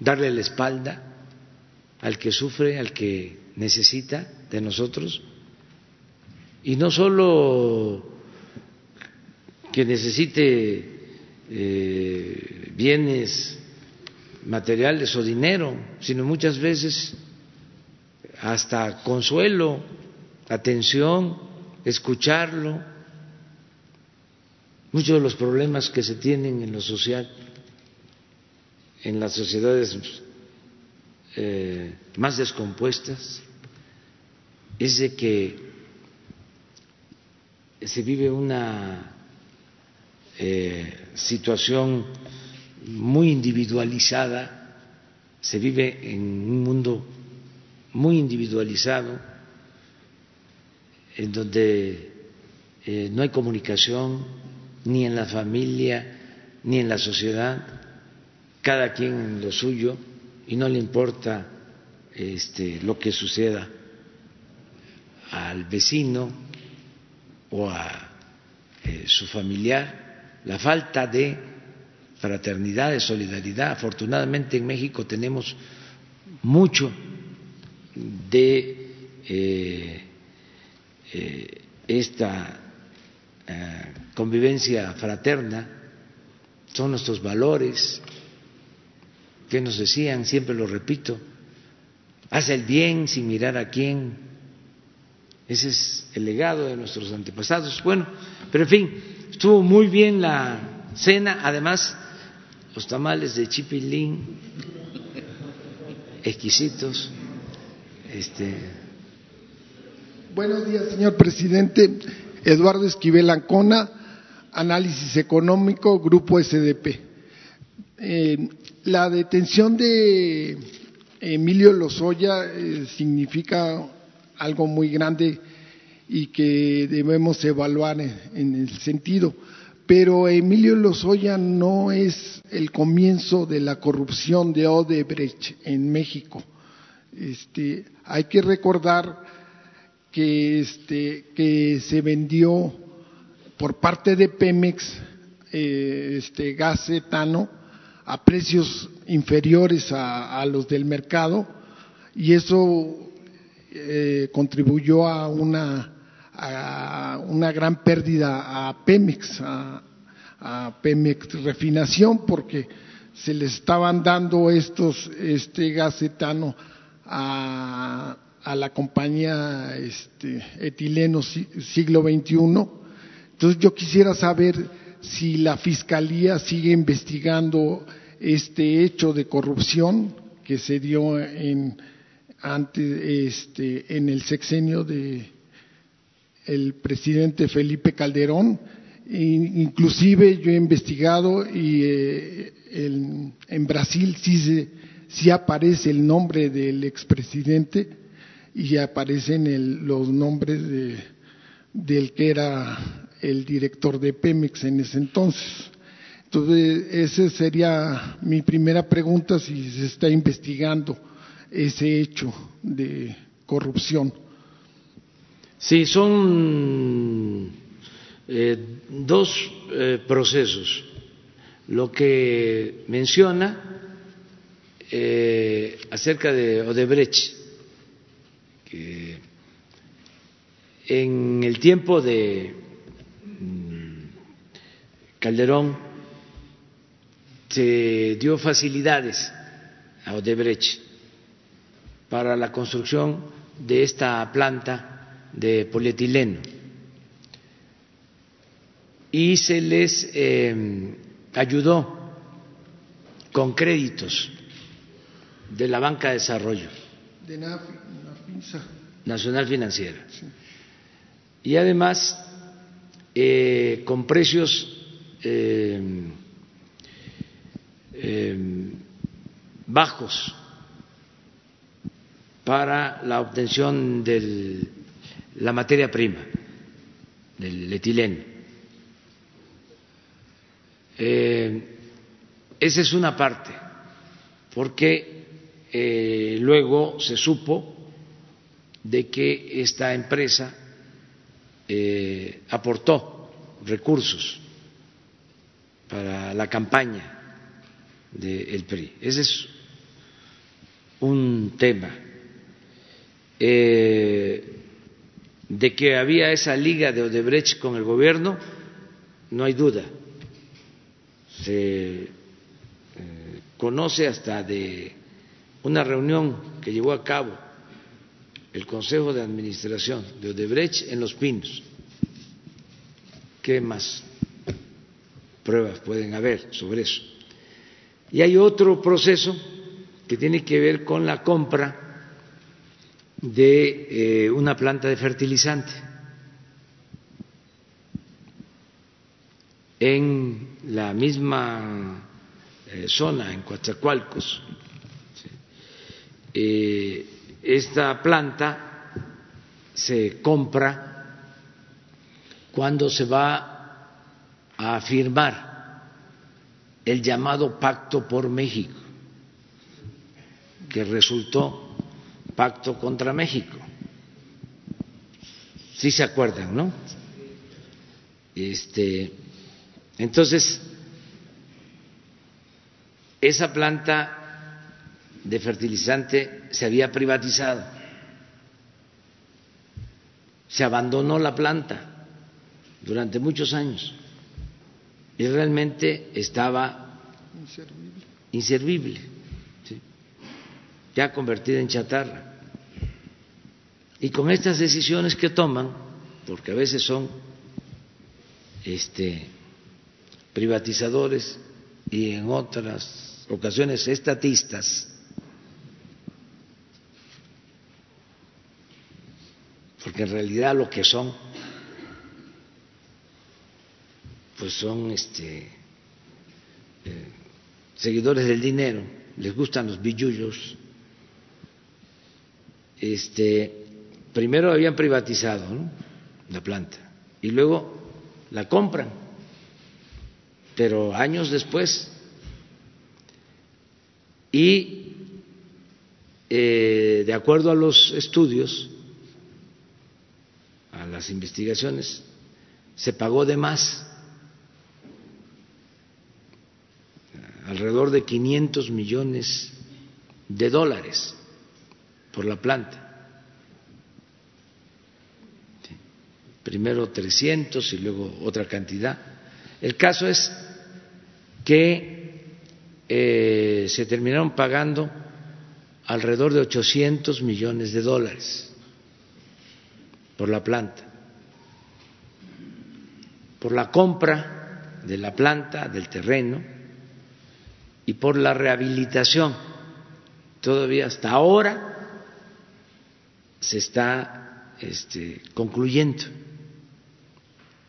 [SPEAKER 1] darle la espalda al que sufre, al que necesita de nosotros, y no solo que necesite eh, bienes materiales o dinero, sino muchas veces hasta consuelo, atención, escucharlo. Muchos de los problemas que se tienen en lo social, en las sociedades eh, más descompuestas, es de que se vive una eh, situación muy individualizada, se vive en un mundo muy individualizado, en donde eh, no hay comunicación ni en la familia ni en la sociedad, cada quien en lo suyo y no le importa este, lo que suceda al vecino o a eh, su familiar, la falta de fraternidad, de solidaridad. Afortunadamente en México tenemos mucho de eh, eh, esta convivencia fraterna, son nuestros valores, que nos decían, siempre lo repito, haz el bien sin mirar a quién, ese es el legado de nuestros antepasados. Bueno, pero en fin, estuvo muy bien la cena, además los tamales de chipilín, exquisitos. Este...
[SPEAKER 5] Buenos días, señor presidente. Eduardo Esquivel Ancona, Análisis Económico, Grupo SDP. Eh, la detención de Emilio Lozoya eh, significa algo muy grande y que debemos evaluar en, el sentido. pero Emilio Lozoya no es el comienzo de la corrupción de Odebrecht en México. Este, hay que recordar que, este, que se vendió por parte de Pemex eh, este gas etano a precios inferiores a, los del mercado y eso eh, contribuyó a una, a una gran pérdida a Pemex, a, Pemex Refinación, porque se le estaban dando estos, este gas etano a, la compañía este, etileno siglo XXI. Entonces yo quisiera saber si la Fiscalía sigue investigando este hecho de corrupción que se dio en, este, en el sexenio de el presidente Felipe Calderón. Inclusive yo he investigado y eh, en Brasil sí, sí, aparece el nombre del expresidente y aparecen los nombres de, del que era el director de Pemex en ese entonces. Entonces, esa sería mi primera pregunta, si se está investigando ese hecho de corrupción.
[SPEAKER 1] Sí, son eh, dos eh, procesos. Lo que menciona eh, acerca de Odebrecht, que en el tiempo de Calderón se dio facilidades a Odebrecht para la construcción de esta planta de polietileno. Y se les eh, ayudó con créditos de la banca de desarrollo.
[SPEAKER 5] De
[SPEAKER 1] nacional financiera. Y además eh, con precios eh, eh, bajos para la obtención de la materia prima, del etileno. Eh, esa es una parte, porque luego se supo de que esta empresa aportó recursos para la campaña del PRI. Ese es un tema. Eh, de que había esa liga de Odebrecht con el gobierno, no hay duda. Se eh, conoce hasta de una reunión que llevó a cabo el Consejo de Administración de Odebrecht en Los Pinos. ¿Qué más? pruebas pueden haber sobre eso. Y hay otro proceso que tiene que ver con la compra de eh, una planta de fertilizante en la misma eh, zona, en Coatzacoalcos. Eh, esta planta se compra cuando se va a firmar el llamado Pacto por México, que resultó Pacto contra México. Sí se acuerdan, ¿no? Este, entonces, esa planta de fertilizante se había privatizado, se abandonó la planta durante muchos años y realmente estaba inservible, ya convertida en chatarra. Y con estas decisiones que toman, porque a veces son este, privatizadores y en otras ocasiones estatistas, porque en realidad lo que son pues son este, eh, seguidores del dinero, les gustan los billullos. Este, primero habían privatizado la planta y luego la compran pero años después. Y eh, de acuerdo a los estudios, a las investigaciones, se pagó de más, de 500 millones de dólares por la planta. Primero 300 y luego otra cantidad. El caso es que eh, se terminaron pagando alrededor de 800 millones de dólares por la planta, por la compra de la planta, del terreno y por la rehabilitación. Todavía hasta ahora se está este, concluyendo.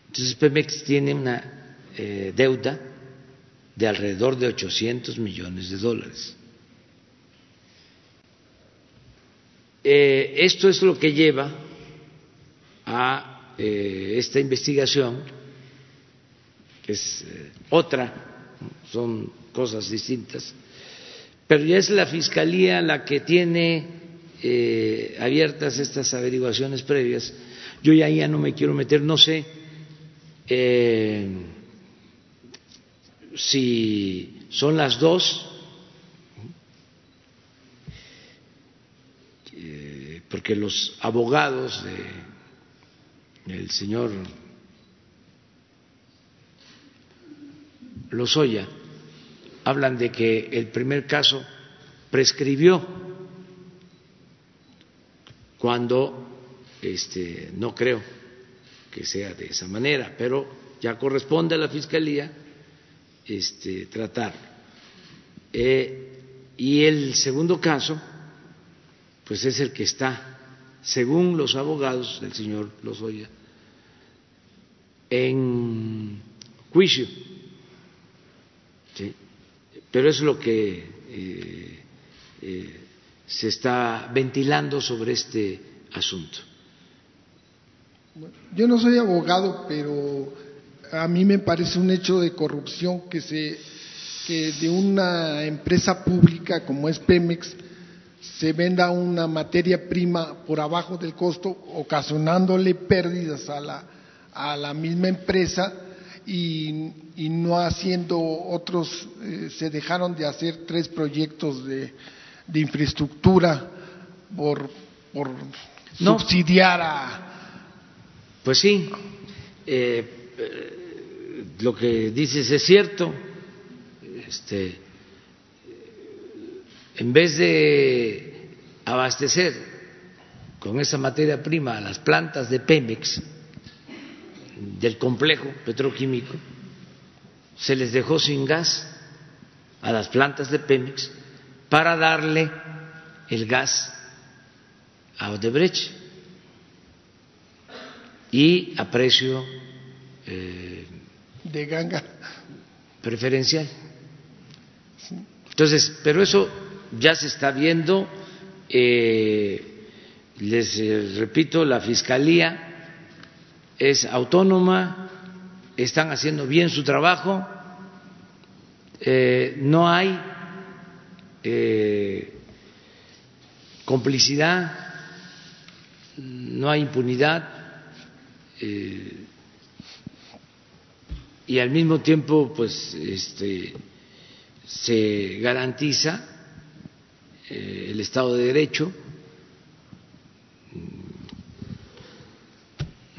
[SPEAKER 1] Entonces Pemex tiene una eh, deuda de alrededor de 800 millones de dólares. Eh, esto es lo que lleva a eh, esta investigación, que es eh, otra, son cosas distintas, pero ya es la Fiscalía la que tiene abiertas estas averiguaciones previas. Yo ya, ya no me quiero meter, no sé si son las dos porque los abogados del señor Lozoya hablan de que el primer caso prescribió cuando este, no creo que sea de esa manera, pero ya corresponde a la Fiscalía este, tratar. Eh, y el segundo caso pues es el que está, según los abogados del señor Lozoya, en juicio. Pero es lo que eh, eh, se está ventilando sobre este asunto.
[SPEAKER 5] Yo no soy abogado, pero a mí me parece un hecho de corrupción que se que de una empresa pública como es Pemex se venda una materia prima por abajo del costo, ocasionándole pérdidas a la, a la misma empresa y, no haciendo otros, eh, se dejaron de hacer tres proyectos de, de infraestructura por, por subsidiar a...
[SPEAKER 1] Pues sí, eh, eh, lo que dices es cierto. Este, en vez de abastecer con esa materia prima a las plantas de Pemex, del complejo petroquímico, se les dejó sin gas a las plantas de Pemex para darle el gas a Odebrecht y a precio
[SPEAKER 5] eh, de ganga
[SPEAKER 1] preferencial. Entonces, pero eso ya se está viendo. Eh, les eh, repito, la Fiscalía es autónoma, están haciendo bien su trabajo, eh, no hay complicidad, no hay impunidad y al mismo tiempo, pues, este, se garantiza eh, el Estado de Derecho.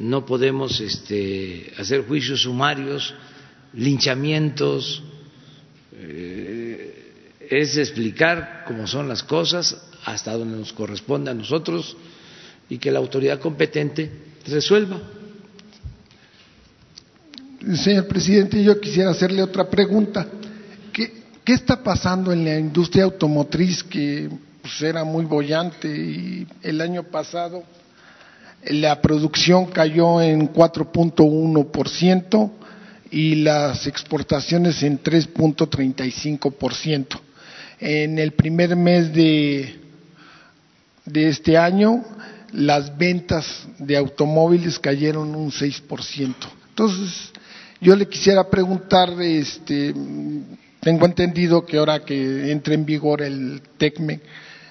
[SPEAKER 1] No podemos este, hacer juicios sumarios, linchamientos. Eh, es explicar cómo son las cosas hasta donde nos corresponde a nosotros y que la autoridad competente resuelva.
[SPEAKER 5] Señor presidente, yo quisiera hacerle otra pregunta. ¿Qué está pasando en la industria automotriz que pues, era muy bollante y el año pasado la producción cayó en 4.1% y las exportaciones en 3.35%. En el primer mes de, este año las ventas de automóviles cayeron un 6%. Entonces, yo le quisiera preguntar, este, tengo entendido que ahora que entre en vigor el TECME,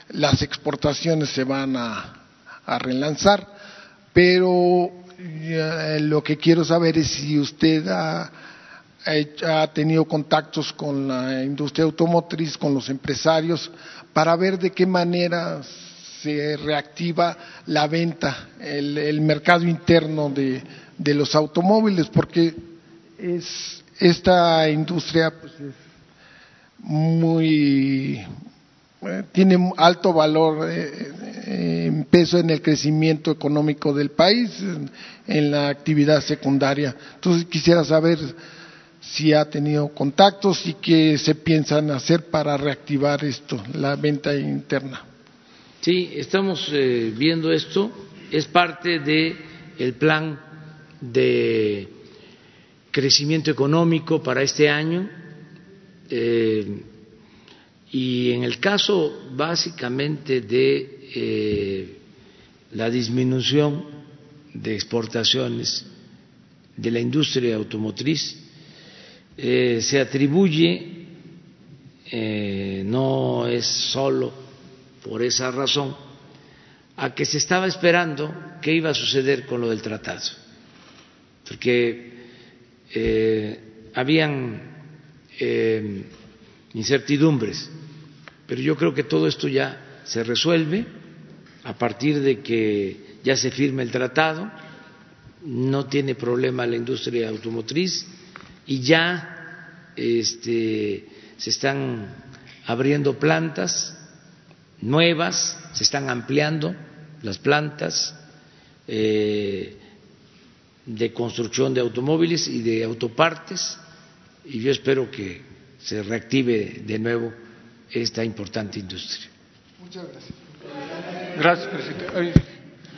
[SPEAKER 5] las exportaciones se van a, relanzar, pero lo que quiero saber es si usted ha, tenido contactos con la industria automotriz, con los empresarios, para ver de qué manera se reactiva la venta, el, mercado interno de, de, los automóviles, porque es, esta industria pues, es muy tiene alto valor eh, eh, en peso en el crecimiento económico del país, en, la actividad secundaria. Entonces quisiera saber si ha tenido contactos y qué se piensan hacer para reactivar esto, la venta interna.
[SPEAKER 1] Sí, estamos viendo esto, es parte del el plan de crecimiento económico para este año. Y en el caso básicamente de eh, la disminución de exportaciones de la industria automotriz, eh, se atribuye, eh, no es solo por esa razón, a que se estaba esperando qué iba a suceder con lo del tratado, porque habían incertidumbres pero yo creo que todo esto ya se resuelve a partir de que ya se firme el tratado, no tiene problema la industria automotriz y ya este, se están abriendo plantas nuevas, se están ampliando las plantas eh, de construcción de automóviles y de autopartes y yo espero que se reactive de nuevo esta importante industria. Muchas
[SPEAKER 6] gracias. Gracias, presidente.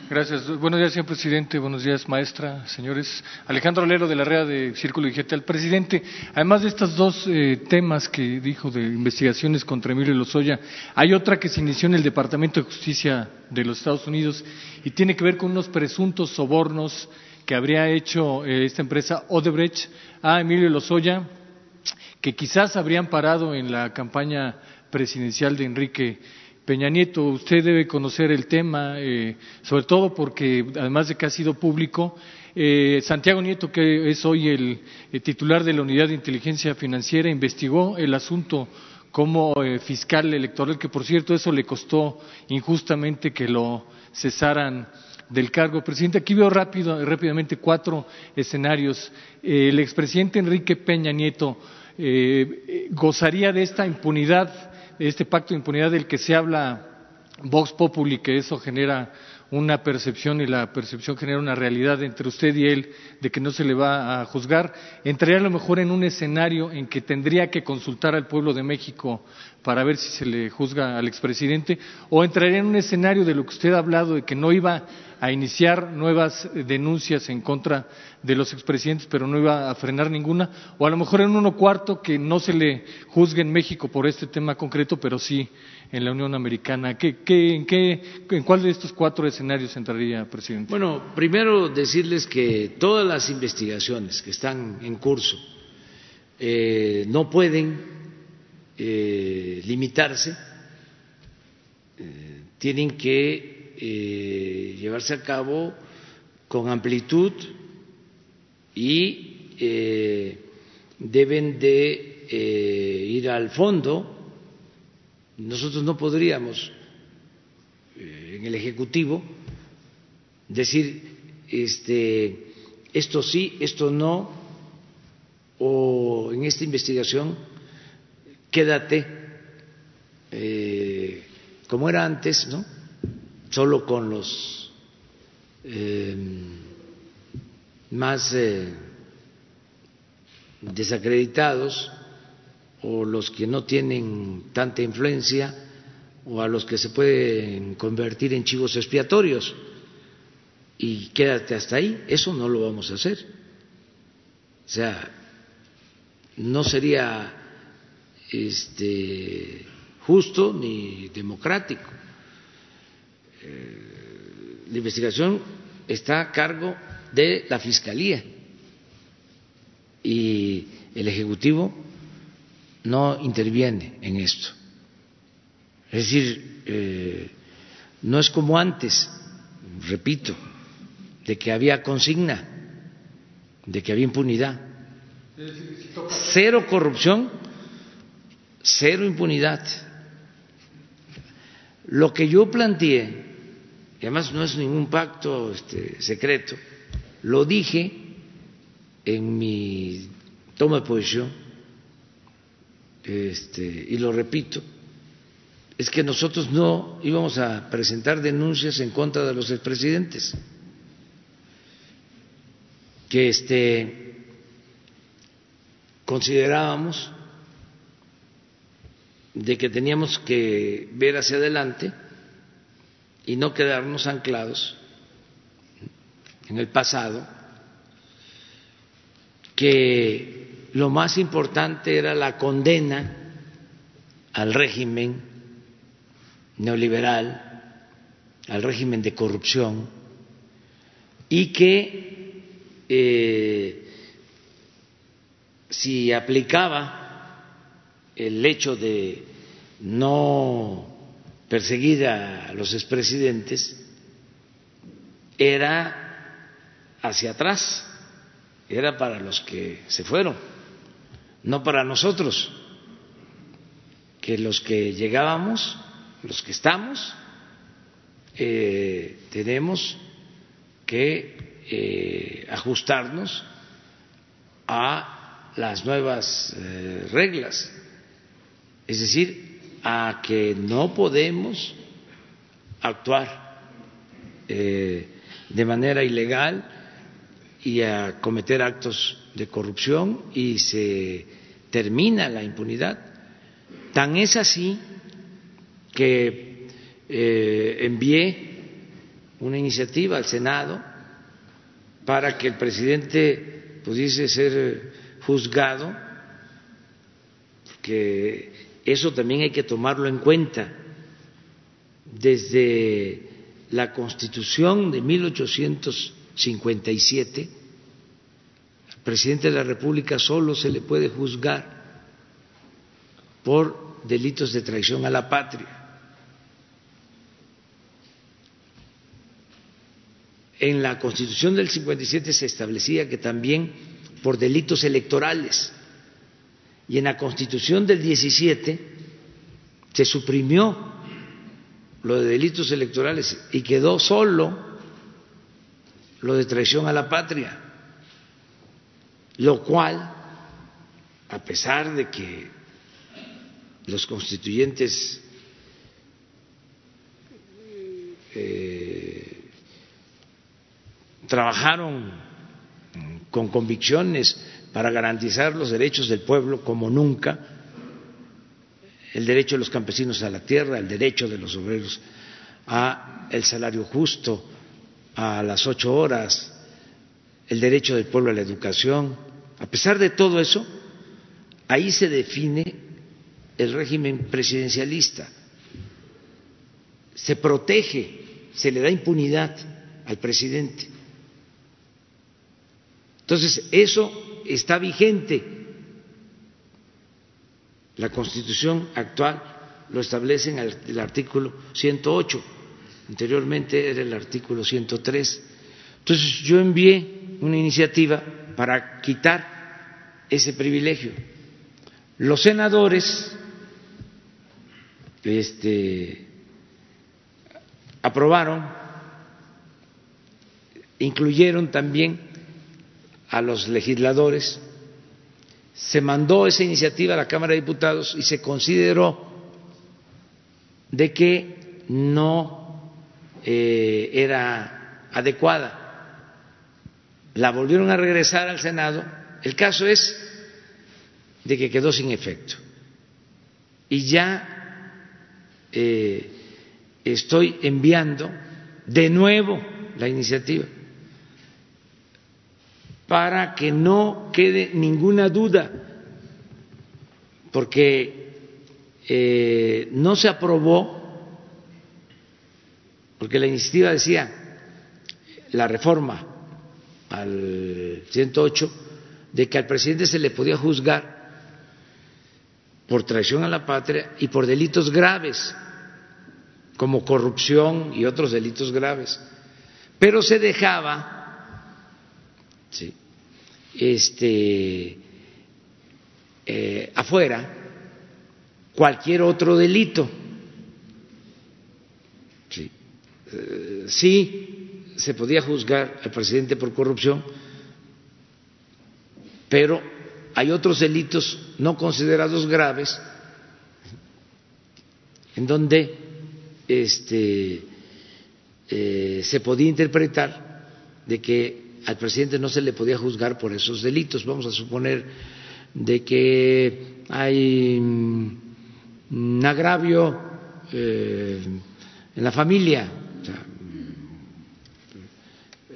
[SPEAKER 6] Gracias. Buenos días, señor presidente. Buenos días, maestra, señores. Alejandro Lero de la REA de Círculo Digital. Presidente, además de estos dos eh, temas que dijo de investigaciones contra Emilio Lozoya, hay otra que se inició en el Departamento de Justicia de los Estados Unidos y tiene que ver con unos presuntos sobornos que habría hecho eh, esta empresa Odebrecht a Emilio Lozoya, que quizás habrían parado en la campaña presidencial de Enrique Peña Nieto. Usted debe conocer el tema, eh, sobre todo porque, además de que ha sido público, eh, Santiago Nieto, que es hoy el, titular de la Unidad de Inteligencia Financiera, investigó el asunto como eh, fiscal electoral, que por cierto eso le costó injustamente que lo cesaran del cargo. Presidente, aquí veo rápido, rápidamente cuatro escenarios. el expresidente Enrique Peña Nieto gozaría de esta impunidad este pacto de impunidad del que se habla Vox Populi, que eso genera una percepción y la percepción genera una realidad entre usted y él de que no se le va a juzgar, entraría a lo mejor en un escenario en que tendría que consultar al pueblo de México para ver si se le juzga al expresidente, o entraría en un escenario de lo que usted ha hablado de que no iba a iniciar nuevas denuncias en contra de los expresidentes, pero no iba a frenar ninguna, o a lo mejor en uno cuarto que no se le juzgue en México por este tema concreto, pero sí en la Unión Americana. ¿Qué, en, qué, ¿En cuál de estos cuatro escenarios entraría, presidente?
[SPEAKER 1] Bueno, primero decirles que todas las investigaciones que están en curso eh, no pueden eh, limitarse, eh, tienen que eh, llevarse a cabo con amplitud y eh, deben de eh, ir al fondo. Nosotros no podríamos en el Ejecutivo decir este, esto sí, esto no, o en esta investigación quédate como era antes, ¿no? Solo con los eh, más eh, desacreditados o los que no tienen tanta influencia o a los que se pueden convertir en chivos expiatorios y quédate hasta ahí, eso no lo vamos a hacer. O sea, no sería este justo ni democrático la investigación está a cargo de la Fiscalía y el Ejecutivo no interviene en esto. Es decir, eh, no es como antes, repito, de que había consigna, de que había impunidad. Cero corrupción, cero impunidad. Lo que yo planteé, y además no es ningún pacto este, secreto, lo dije en mi toma de posición, este, y lo repito, es que nosotros no íbamos a presentar denuncias en contra de los expresidentes, que este, considerábamos de que teníamos que ver hacia adelante y no quedarnos anclados en el pasado, que lo más importante era la condena al régimen neoliberal, al régimen de corrupción, y que eh, si aplicaba el hecho de no perseguir a los expresidentes era hacia atrás, era para los que se fueron, no para nosotros, que los que llegábamos, los que estamos, eh, tenemos que eh, ajustarnos a las nuevas eh, reglas. Es decir, a que no podemos actuar eh, de manera ilegal y a cometer actos de corrupción y se termina la impunidad. Tan es así que eh, envié una iniciativa al Senado para que el presidente pudiese ser juzgado, que eso también hay que tomarlo en cuenta. Desde la Constitución de 1857, al presidente de la República solo se le puede juzgar por delitos de traición a la patria. En la Constitución del 57 se establecía que también por delitos electorales y en la Constitución del 17 se suprimió lo de delitos electorales y quedó solo lo de traición a la patria, lo cual, a pesar de que los constituyentes eh, trabajaron con convicciones para garantizar los derechos del pueblo como nunca, el derecho de los campesinos a la tierra, el derecho de los obreros a el salario justo, a las ocho horas, el derecho del pueblo a la educación. A pesar de todo eso, ahí se define el régimen presidencialista. Se protege, se le da impunidad al presidente. Entonces, eso está vigente. La Constitución actual lo establece en el artículo 108, anteriormente era el artículo 103. Entonces yo envié una iniciativa para quitar ese privilegio. Los senadores este, aprobaron, incluyeron también a los legisladores, se mandó esa iniciativa a la Cámara de Diputados y se consideró de que no eh, era adecuada. La volvieron a regresar al Senado. El caso es de que quedó sin efecto. Y ya eh, estoy enviando de nuevo la iniciativa para que no quede ninguna duda, porque eh, no se aprobó, porque la iniciativa decía la reforma al 108 de que al presidente se le podía juzgar por traición a la patria y por delitos graves, como corrupción y otros delitos graves. Pero se dejaba este, eh, afuera cualquier otro delito. Sí. Eh, sí, se podía juzgar al presidente por corrupción, pero hay otros delitos no considerados graves en donde este, eh, se podía interpretar de que al presidente no se le podía juzgar por esos delitos. Vamos a suponer de que hay un agravio eh, en la familia.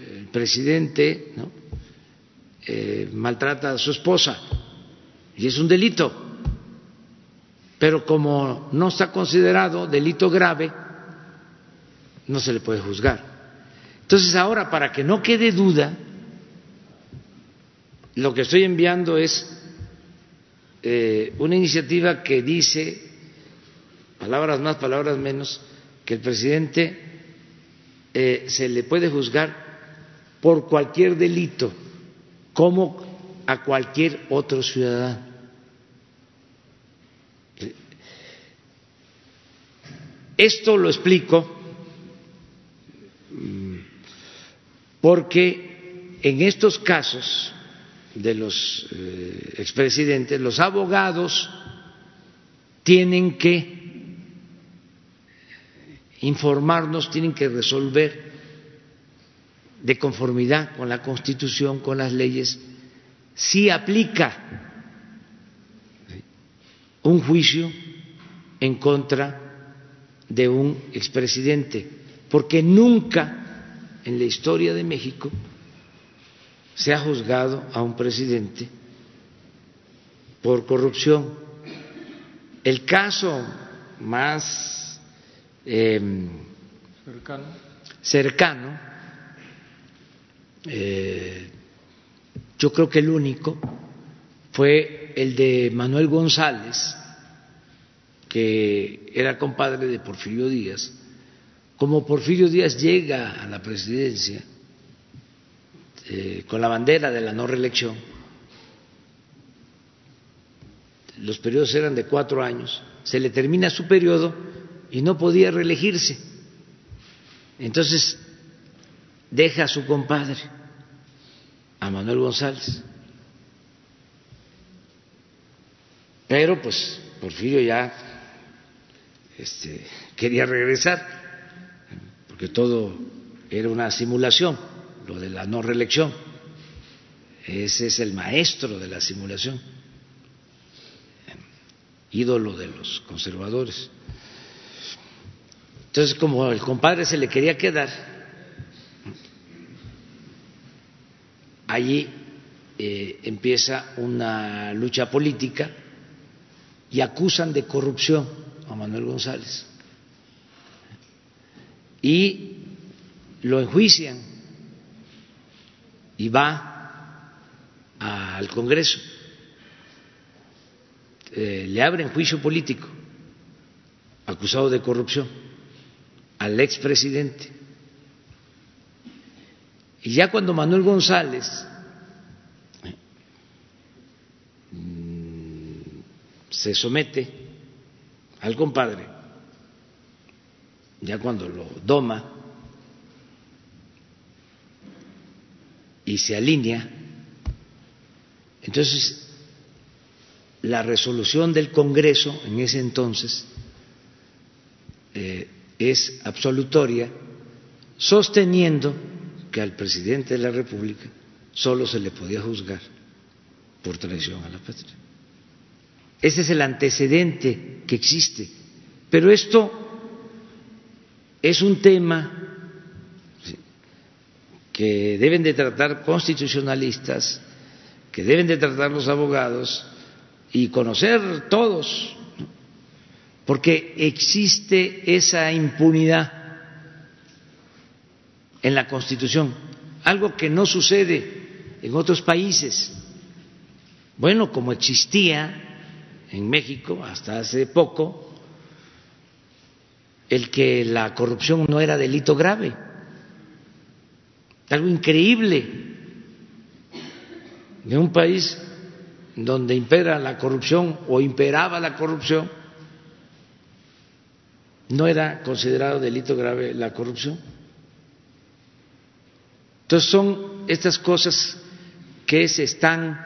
[SPEAKER 1] el presidente eh, maltrata a su esposa y es un delito. Pero como no está considerado delito grave, no se le puede juzgar. Entonces ahora, para que no quede duda, lo que estoy enviando es eh, una iniciativa que dice, palabras más, palabras menos, que el presidente eh, se le puede juzgar por cualquier delito, como a cualquier otro ciudadano. Esto lo explico porque en estos casos de los eh, expresidentes, los abogados tienen que informarnos, tienen que resolver de conformidad con la Constitución, con las leyes, si aplica un juicio en contra de un expresidente, porque nunca en la historia de México se ha juzgado a un presidente por corrupción. El caso más em, cercano, eh, yo creo que el único, fue el de Manuel González, que era compadre de Porfirio Díaz. Como Porfirio Díaz llega a la presidencia, eh, con la bandera de la no reelección. Los periodos eran de cuatro años. Se le termina su periodo y no podía reelegirse. Entonces deja a su compadre, a Manuel González. Pero pues Porfirio ya este, quería regresar, porque todo era una simulación lo de la no reelección. Ese es el maestro de la simulación, ídolo de los conservadores. Entonces, como el compadre se le quería quedar, allí eh, empieza una lucha política y acusan de corrupción a Manuel González. Y lo enjuician y va al Congreso. Eh, le abren juicio político acusado de corrupción al expresidente. Y ya cuando Manuel González mm, se somete al compadre, ya cuando lo doma, y se alinea, entonces la resolución del Congreso en ese entonces eh, es absolutoria, sosteniendo que al presidente de la República solo se le podía juzgar por traición a la patria. Ese es el antecedente que existe. Pero esto es un tema que deben de tratar constitucionalistas, que deben de tratar los abogados y conocer todos, porque existe esa impunidad en la Constitución, algo que no sucede en otros países. Bueno, como existía en México hasta hace poco el que la corrupción no era delito grave. Algo increíble de un país donde impera la corrupción o imperaba la corrupción, no era considerado delito grave la corrupción. Entonces son estas cosas que se están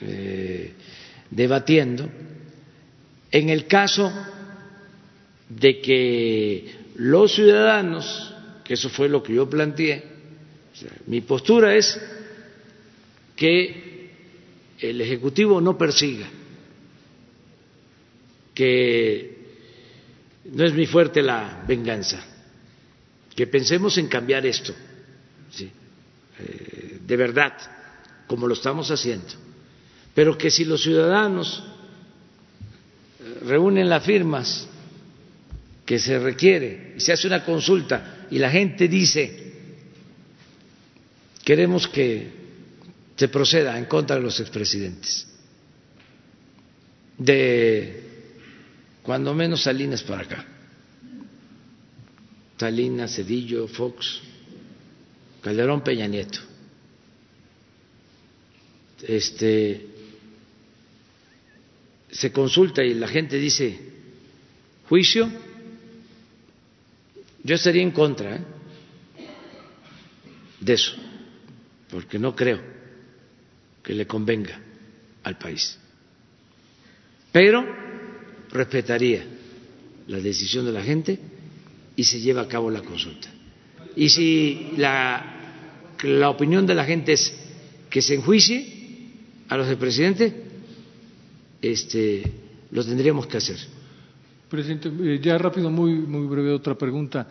[SPEAKER 1] eh, debatiendo. En el caso de que los ciudadanos, que eso fue lo que yo planteé, mi postura es que el Ejecutivo no persiga, que no es muy fuerte la venganza, que pensemos en cambiar esto, eh, de verdad, como lo estamos haciendo, pero que si los ciudadanos eh, reúnen las firmas que se requiere se hace una consulta y la gente dice queremos que se proceda en contra de los expresidentes. De cuando menos Salinas para acá. Salinas, Cedillo, Fox, Calderón, Peña Nieto. Este se consulta y la gente dice juicio, yo estaría en contra ¿eh? de eso, porque no creo que le convenga al país. Pero respetaría la decisión de la gente y se lleva a cabo la consulta. Y si la, opinión de la gente es que se enjuicie a los del presidente, este, lo tendríamos que hacer.
[SPEAKER 6] Presidente, eh, ya rápido, muy, muy breve otra pregunta.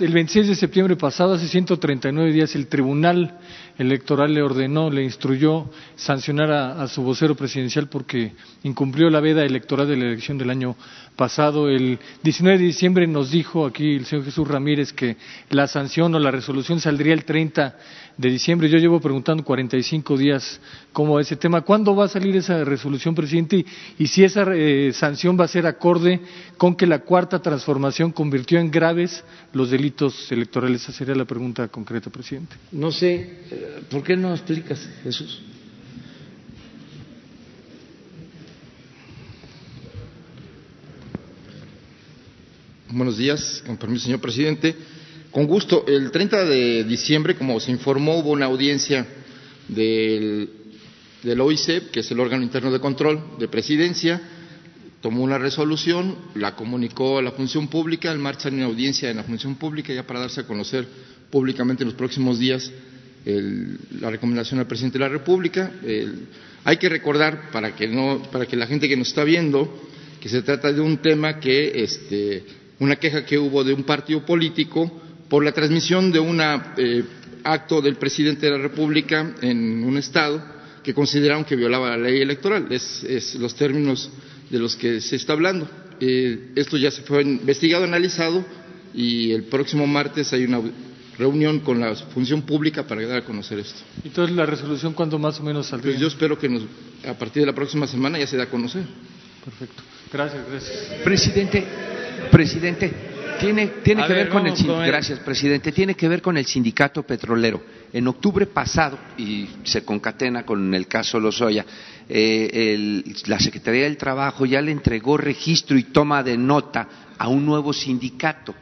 [SPEAKER 6] El 26 de septiembre pasado, hace 139 días, el Tribunal Electoral le ordenó, le instruyó sancionar a, su vocero presidencial porque incumplió la veda electoral de la elección del año pasado. El 19 de diciembre nos dijo aquí el señor Jesús Ramírez que la sanción o la resolución saldría el 30 de diciembre. Yo llevo preguntando 45 días cómo ese tema. ¿Cuándo va a salir esa resolución, presidente? Y si esa eh, sanción va a ser acorde con que la cuarta transformación convirtió en graves los delitos electorales. Esa sería la pregunta concreta, presidente.
[SPEAKER 1] No sé, eh, ¿por qué no explicas, Jesús?
[SPEAKER 7] Buenos días, con permiso, señor presidente. Con gusto. El 30 de diciembre, como se informó, hubo una audiencia del, del OICEP, que es el órgano interno de control de presidencia, tomó una resolución, la comunicó a la función pública, en marcha una audiencia en la función pública ya para darse a conocer públicamente en los próximos días la recomendación al presidente de la República. hay que recordar, para que, no, para que la gente que nos está viendo, que se trata de un tema que, este, una queja que hubo de un partido político por la transmisión de un eh, acto del presidente de la República en un Estado que consideraron que violaba la ley electoral. Es, los términos de los que se está hablando. Eh, esto ya se fue investigado, analizado y el próximo martes hay una reunión con la función pública para dar a conocer esto.
[SPEAKER 6] Entonces, ¿la resolución cuándo más o menos saldría?
[SPEAKER 7] Pues yo espero que a partir de la próxima semana ya se dé a conocer.
[SPEAKER 6] Perfecto. Gracias, gracias.
[SPEAKER 8] Presidente, presidente, tiene, tiene que ver, con el, gracias, presidente. Tiene que ver con el sindicato petrolero. En octubre pasado, y se concatena con el caso Lozoya, eh, la Secretaría del Trabajo ya le entregó registro y toma de nota a un nuevo sindicato.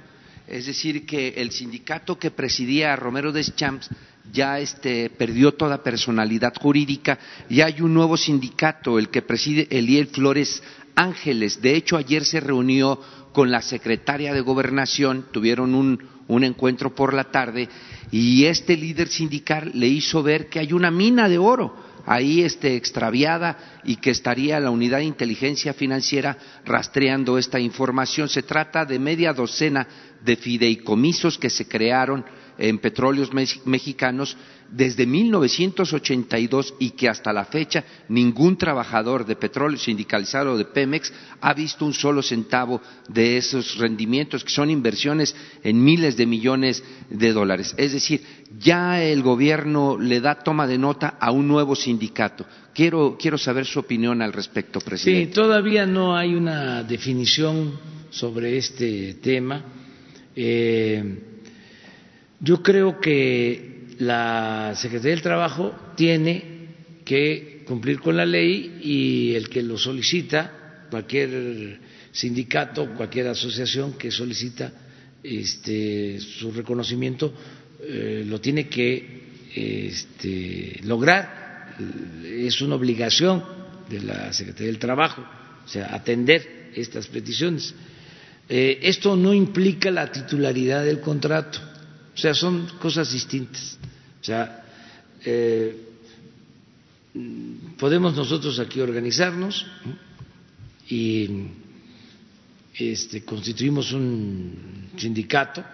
[SPEAKER 8] Es decir, que el sindicato que presidía Romero Deschamps ya este, perdió toda personalidad jurídica y hay un nuevo sindicato, el que preside Eliel Flores Ángeles. De hecho, ayer se reunió con la secretaria de Gobernación, tuvieron un, encuentro por la tarde y este líder sindical le hizo ver que hay una mina de oro ahí este, extraviada y que estaría la unidad de inteligencia financiera rastreando esta información. Se trata de media docena de fideicomisos que se crearon en petróleos mexicanos desde 1982 y que hasta la fecha ningún trabajador de petróleo sindicalizado de Pemex ha visto un solo centavo de esos rendimientos, que son inversiones en miles de millones de dólares. Es decir, ya el gobierno le da toma de nota a un nuevo sindicato. Quiero, quiero saber su opinión al respecto, presidente.
[SPEAKER 1] Sí, todavía no hay una definición sobre este tema. Eh, yo creo que la Secretaría del Trabajo tiene que cumplir con la ley y el que lo solicita, cualquier sindicato, cualquier asociación que solicita este, su reconocimiento, eh, lo tiene que este, lograr. Es una obligación de la Secretaría del Trabajo, o sea, atender estas peticiones. Eh, esto no implica la titularidad del contrato, o sea, son cosas distintas. O sea, eh, podemos nosotros aquí organizarnos y este, constituimos un sindicato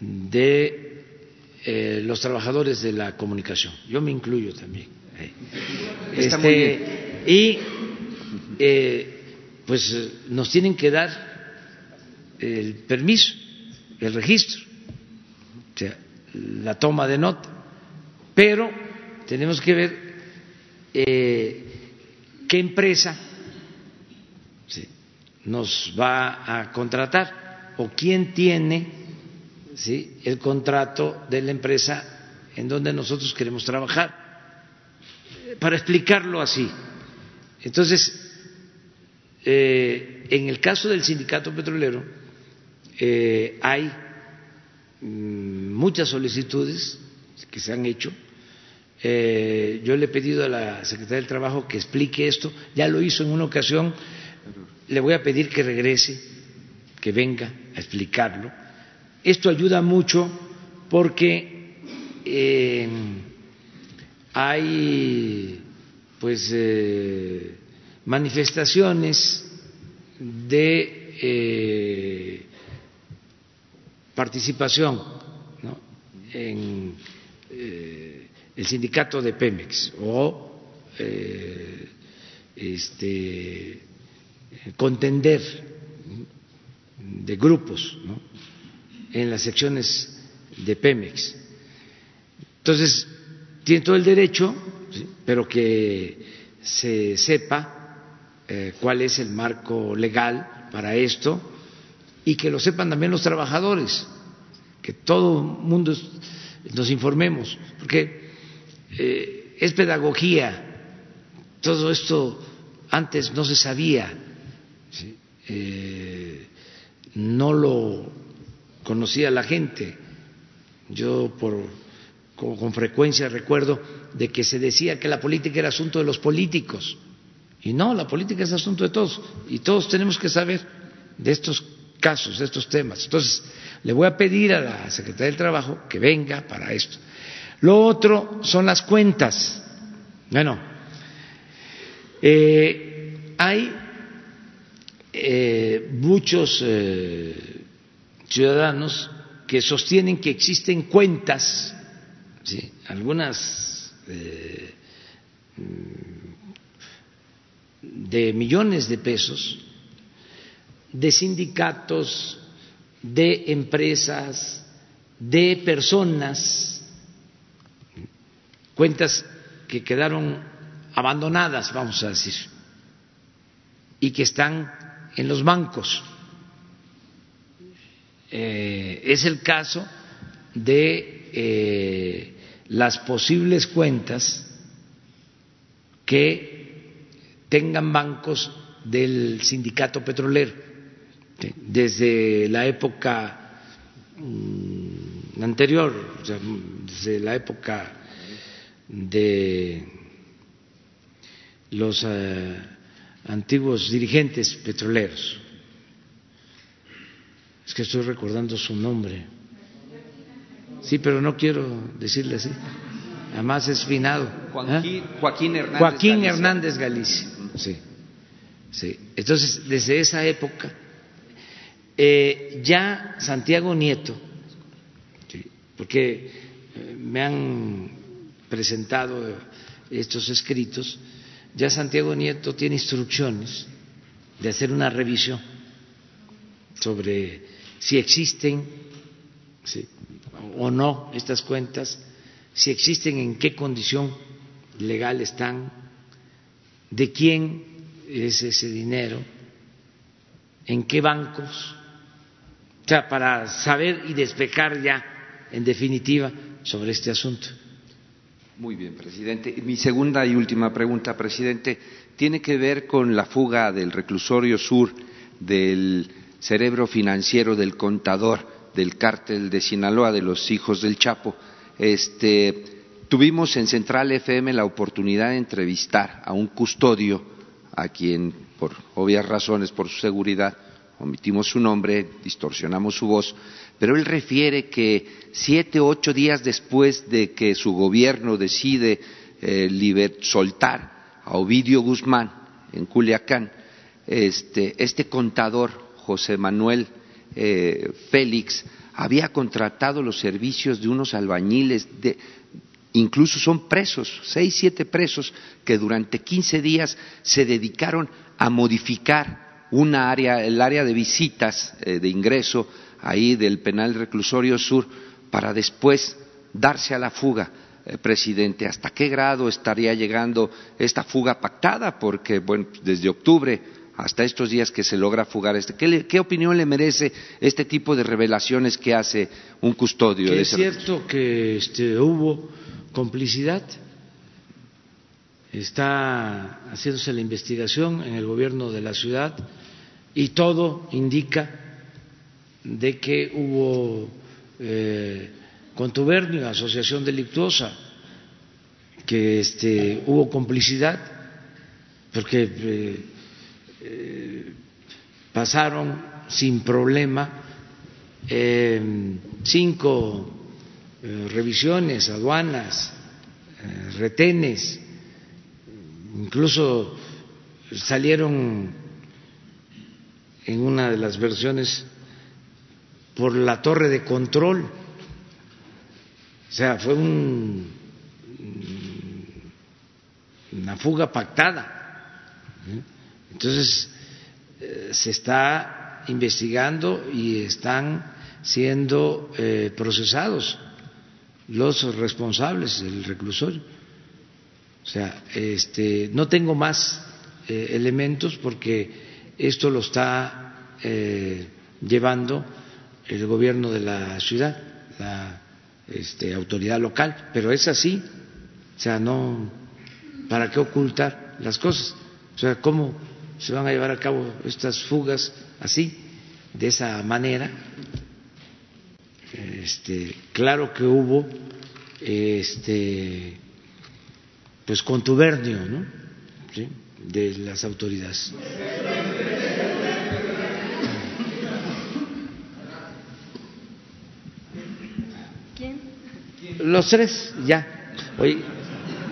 [SPEAKER 1] de eh, los trabajadores de la comunicación. Yo me incluyo también. Este, y pues nos tienen que dar el permiso, el registro o sea, la toma de nota. Pero tenemos que ver eh, qué empresa nos va a contratar o quién tiene ¿sí? el contrato de la empresa en donde nosotros queremos trabajar. Para explicarlo así. Entonces, eh, en el caso del sindicato petrolero, eh, hay Mm, muchas solicitudes que se han hecho. Eh, yo le he pedido a la Secretaría del Trabajo que explique esto, ya lo hizo en una ocasión, le voy a pedir que regrese, que venga a explicarlo. Esto ayuda mucho porque eh, hay pues eh, manifestaciones de participación en eh, el sindicato de Pemex o eh, este, contender de grupos en las secciones de Pemex. Entonces, tiene todo el derecho, pero que se sepa eh, cuál es el marco legal para esto y que lo sepan también los trabajadores, que todo el mundo nos informemos, porque eh, es pedagogía, todo esto antes no se sabía, eh, no lo conocía la gente, yo por, con frecuencia recuerdo de que se decía que la política era asunto de los políticos, y no, la política es asunto de todos, y todos tenemos que saber de estos casos, de estos temas. Entonces, le voy a pedir a la Secretaría del Trabajo que venga para esto. Lo otro son las cuentas. Bueno, eh, hay eh, muchos eh, ciudadanos que sostienen que existen cuentas, algunas de millones de pesos, de sindicatos, de empresas, de personas, cuentas que quedaron abandonadas, vamos a decir, y que están en los bancos. Eh, es el caso de eh, las posibles cuentas que tengan bancos del sindicato petrolero desde la época mm, anterior, desde la época de los eh, antiguos dirigentes petroleros. Es que estoy recordando su nombre. Sí, pero no quiero decirle así. Además es finado.
[SPEAKER 8] Joaquín,
[SPEAKER 1] ¿eh? Hernández Joaquín Hernández Galicia. Sí. Sí. Entonces, desde esa época Eh, ya Santiago Nieto, porque eh, me han presentado estos escritos, ya Santiago Nieto tiene instrucciones de hacer una revisión sobre si existen o no estas cuentas, si existen, en qué condición legal están, de quién es ese dinero, en qué bancos, o sea, para saber y despejar ya, en definitiva, sobre este asunto.
[SPEAKER 8] Muy bien, presidente. Mi segunda y última pregunta, presidente, tiene que ver con la fuga del reclusorio sur del cerebro financiero del contador del cártel de Sinaloa de los hijos del Chapo. Este, tuvimos en Central FM la oportunidad de entrevistar a un custodio a quien, por obvias razones, por su seguridad, omitimos su nombre, distorsionamos su voz, pero él refiere que siete ocho días después de que su gobierno decide eh, soltar a Ovidio Guzmán en Culiacán, este, este contador, José Manuel eh, Félix, había contratado los servicios de unos albañiles, de, incluso son presos, seis, siete presos, que durante quince días se dedicaron a modificar una área, el área de visitas eh, de ingreso ahí del penal reclusorio sur para después darse a la fuga, eh, presidente. ¿Hasta qué grado estaría llegando esta fuga pactada? Porque, bueno, desde octubre hasta estos días que se logra fugar este. ¿Qué, opinión le merece este tipo de revelaciones que hace un custodio?
[SPEAKER 1] es cierto que este, hubo complicidad. Está haciéndose la investigación en el gobierno de la ciudad y todo indica de que hubo eh, contubernio, asociación delictuosa, que este, hubo complicidad, porque eh, eh, pasaron sin problema cinco revisiones, aduanas, retenes, incluso salieron en una de las versiones por la torre de control. O sea, fue un, una fuga pactada. Entonces, eh, se está investigando y están siendo eh, procesados los responsables del reclusorio. O sea, este, no tengo más eh, elementos porque esto lo está llevando el gobierno de la ciudad, la este, autoridad local, pero es así, o sea, no, ¿para qué ocultar las cosas? O sea, ¿cómo se van a llevar a cabo estas fugas así, de esa manera? Este, claro que hubo este, pues contubernio ¿no? de las autoridades. Los tres, ya. Oye,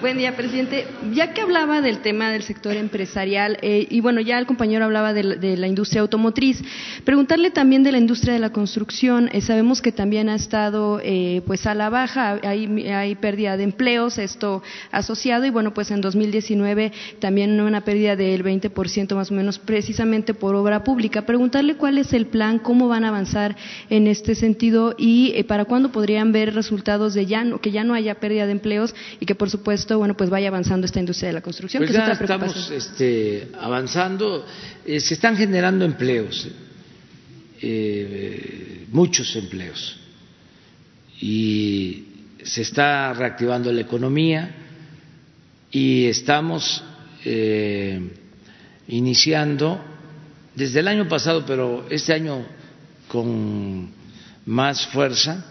[SPEAKER 9] Buen día, presidente. Ya que hablaba del tema del sector empresarial, eh, y bueno, ya el compañero hablaba de, la industria automotriz, preguntarle también de la industria de la construcción. Eh, sabemos que también ha estado eh, pues a la baja, hay, hay pérdida de empleos, esto asociado, y bueno, pues en 2019 también una pérdida del 20% más o menos, precisamente por obra pública. Preguntarle cuál es el plan, cómo van a avanzar en este sentido y para cuándo podrían ver resultados de ya no, que ya no haya pérdida de empleos y que por supuesto bueno, pues vaya avanzando esta industria de la construcción.
[SPEAKER 1] Pues ya estamos este, avanzando, eh, se están generando empleos, eh, muchos empleos, y se está reactivando la economía y estamos eh, iniciando desde el año pasado, pero este año con más fuerza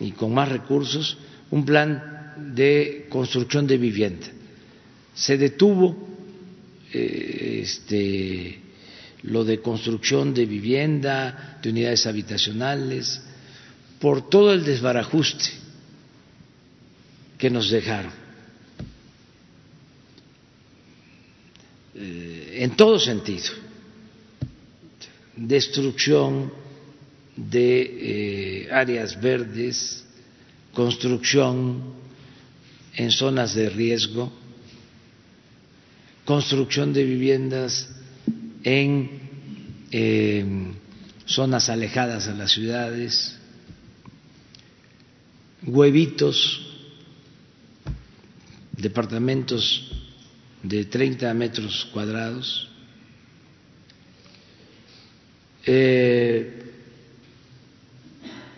[SPEAKER 1] y con más recursos, un plan de construcción de vivienda. Se detuvo eh, este, lo de construcción de vivienda, de unidades habitacionales, por todo el desbarajuste que nos dejaron. Eh, en todo sentido. destrucción de eh, áreas verdes, construcción en zonas de riesgo, construcción de viviendas en eh, zonas alejadas a las ciudades, huevitos, departamentos de 30 metros cuadrados, eh,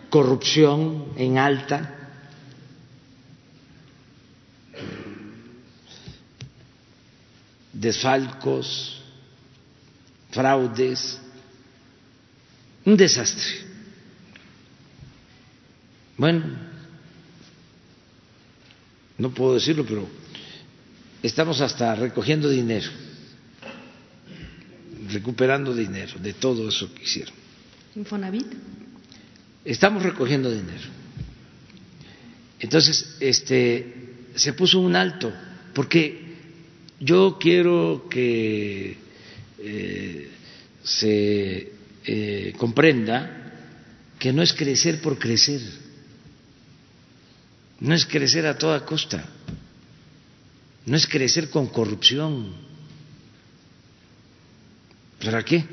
[SPEAKER 1] corrupción en alta, desfalcos, fraudes, un desastre. Bueno, no puedo decirlo, pero estamos hasta recogiendo dinero, recuperando dinero de todo eso que hicieron.
[SPEAKER 9] ¿Infonavit?
[SPEAKER 1] Estamos recogiendo dinero. Entonces, este, se puso un alto, porque yo quiero que eh, se eh, comprenda que no es crecer por crecer, no es crecer a toda costa, no es crecer con corrupción. ¿Para qué?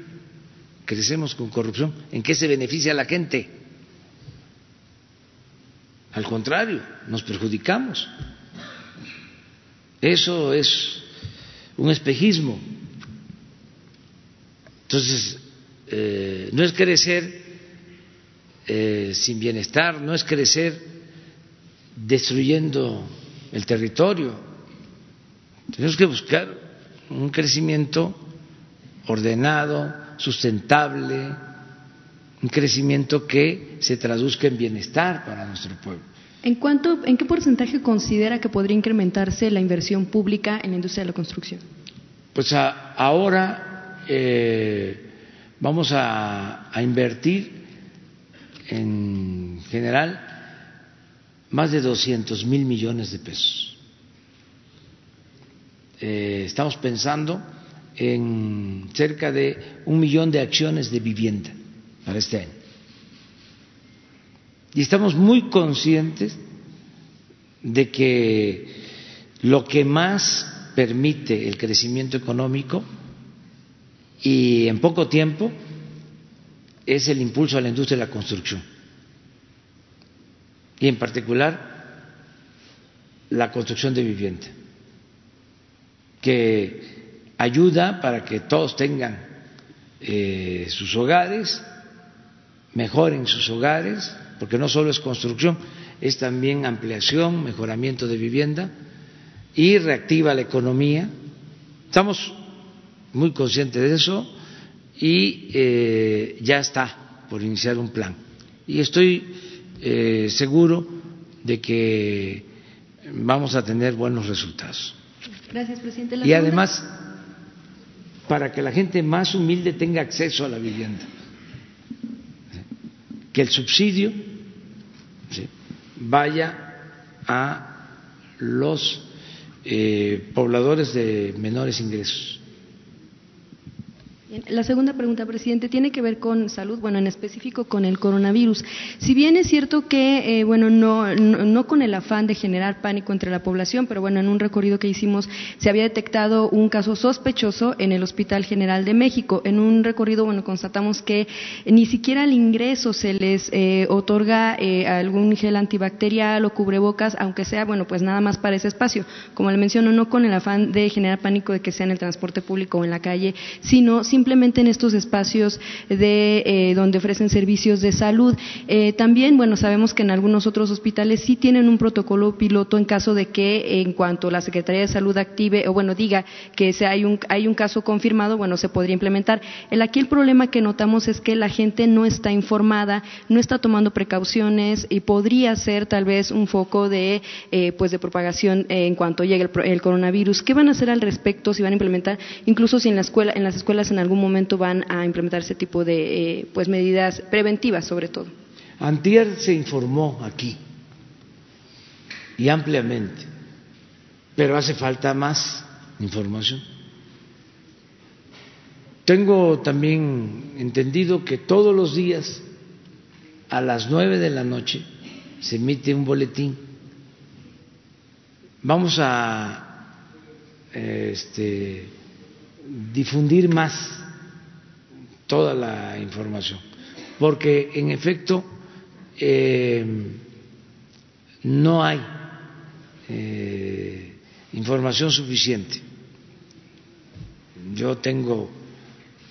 [SPEAKER 1] Crecemos con corrupción. ¿En qué se beneficia la gente? Al contrario, nos perjudicamos. Eso es un espejismo. Entonces, eh, no es crecer eh, sin bienestar, no es crecer destruyendo el territorio. Tenemos que buscar un crecimiento ordenado, sustentable, un crecimiento que se traduzca en bienestar para nuestro pueblo.
[SPEAKER 9] ¿En, cuánto, ¿En qué porcentaje considera que podría incrementarse la inversión pública en la industria de la construcción?
[SPEAKER 1] Pues ahora eh, vamos a, invertir en general más de 200 mil millones de pesos. Eh, estamos pensando en cerca de un millón de acciones de vivienda para este año. Y estamos muy conscientes de que lo que más permite el crecimiento económico y en poco tiempo es el impulso a la industria de la construcción. Y en particular la construcción de vivienda que ayuda para que todos tengan eh, sus hogares mejoren sus hogares porque no solo es construcción, es también ampliación, mejoramiento de vivienda y reactiva la economía. Estamos muy conscientes de eso y eh, ya está por iniciar un plan. Y estoy eh, seguro de que vamos a tener buenos resultados.
[SPEAKER 9] Gracias, presidente.
[SPEAKER 1] y además, para que la gente más humilde tenga acceso a la vivienda, que el subsidio vaya a los eh, pobladores de menores ingresos.
[SPEAKER 9] La segunda pregunta, presidente, tiene que ver con salud, bueno, en específico con el coronavirus. Si bien es cierto que, eh, bueno, no, no, con el afán de generar pánico entre la población, pero bueno, en un recorrido que hicimos se había detectado un caso sospechoso en el Hospital General de México. En un recorrido, bueno, constatamos que ni siquiera al ingreso se les eh, otorga eh, algún gel antibacterial o cubrebocas, aunque sea, bueno, pues nada más para ese espacio. Como le menciono, no con el afán de generar pánico de que sea en el transporte público o en la calle, sino simplemente simplemente en estos espacios de eh, donde ofrecen servicios de salud. Eh, también, bueno, sabemos que en algunos otros hospitales sí tienen un protocolo piloto en caso de que en cuanto la Secretaría de Salud active o bueno diga que se hay un hay un caso confirmado, bueno, se podría implementar. El aquí el problema que notamos es que la gente no está informada, no está tomando precauciones y podría ser tal vez un foco de eh, pues de propagación en cuanto llegue el, el, coronavirus. ¿Qué van a hacer al respecto? Si van a implementar, incluso si en la escuela en las escuelas en algún momento van a implementar ese tipo de eh, pues medidas preventivas sobre todo.
[SPEAKER 1] Antier se informó aquí y ampliamente, pero hace falta más información. tengo también entendido que todos los días a las nueve de la noche se emite un boletín. Vamos a este, difundir más toda la información, porque en efecto eh, no hay eh, información suficiente. Yo tengo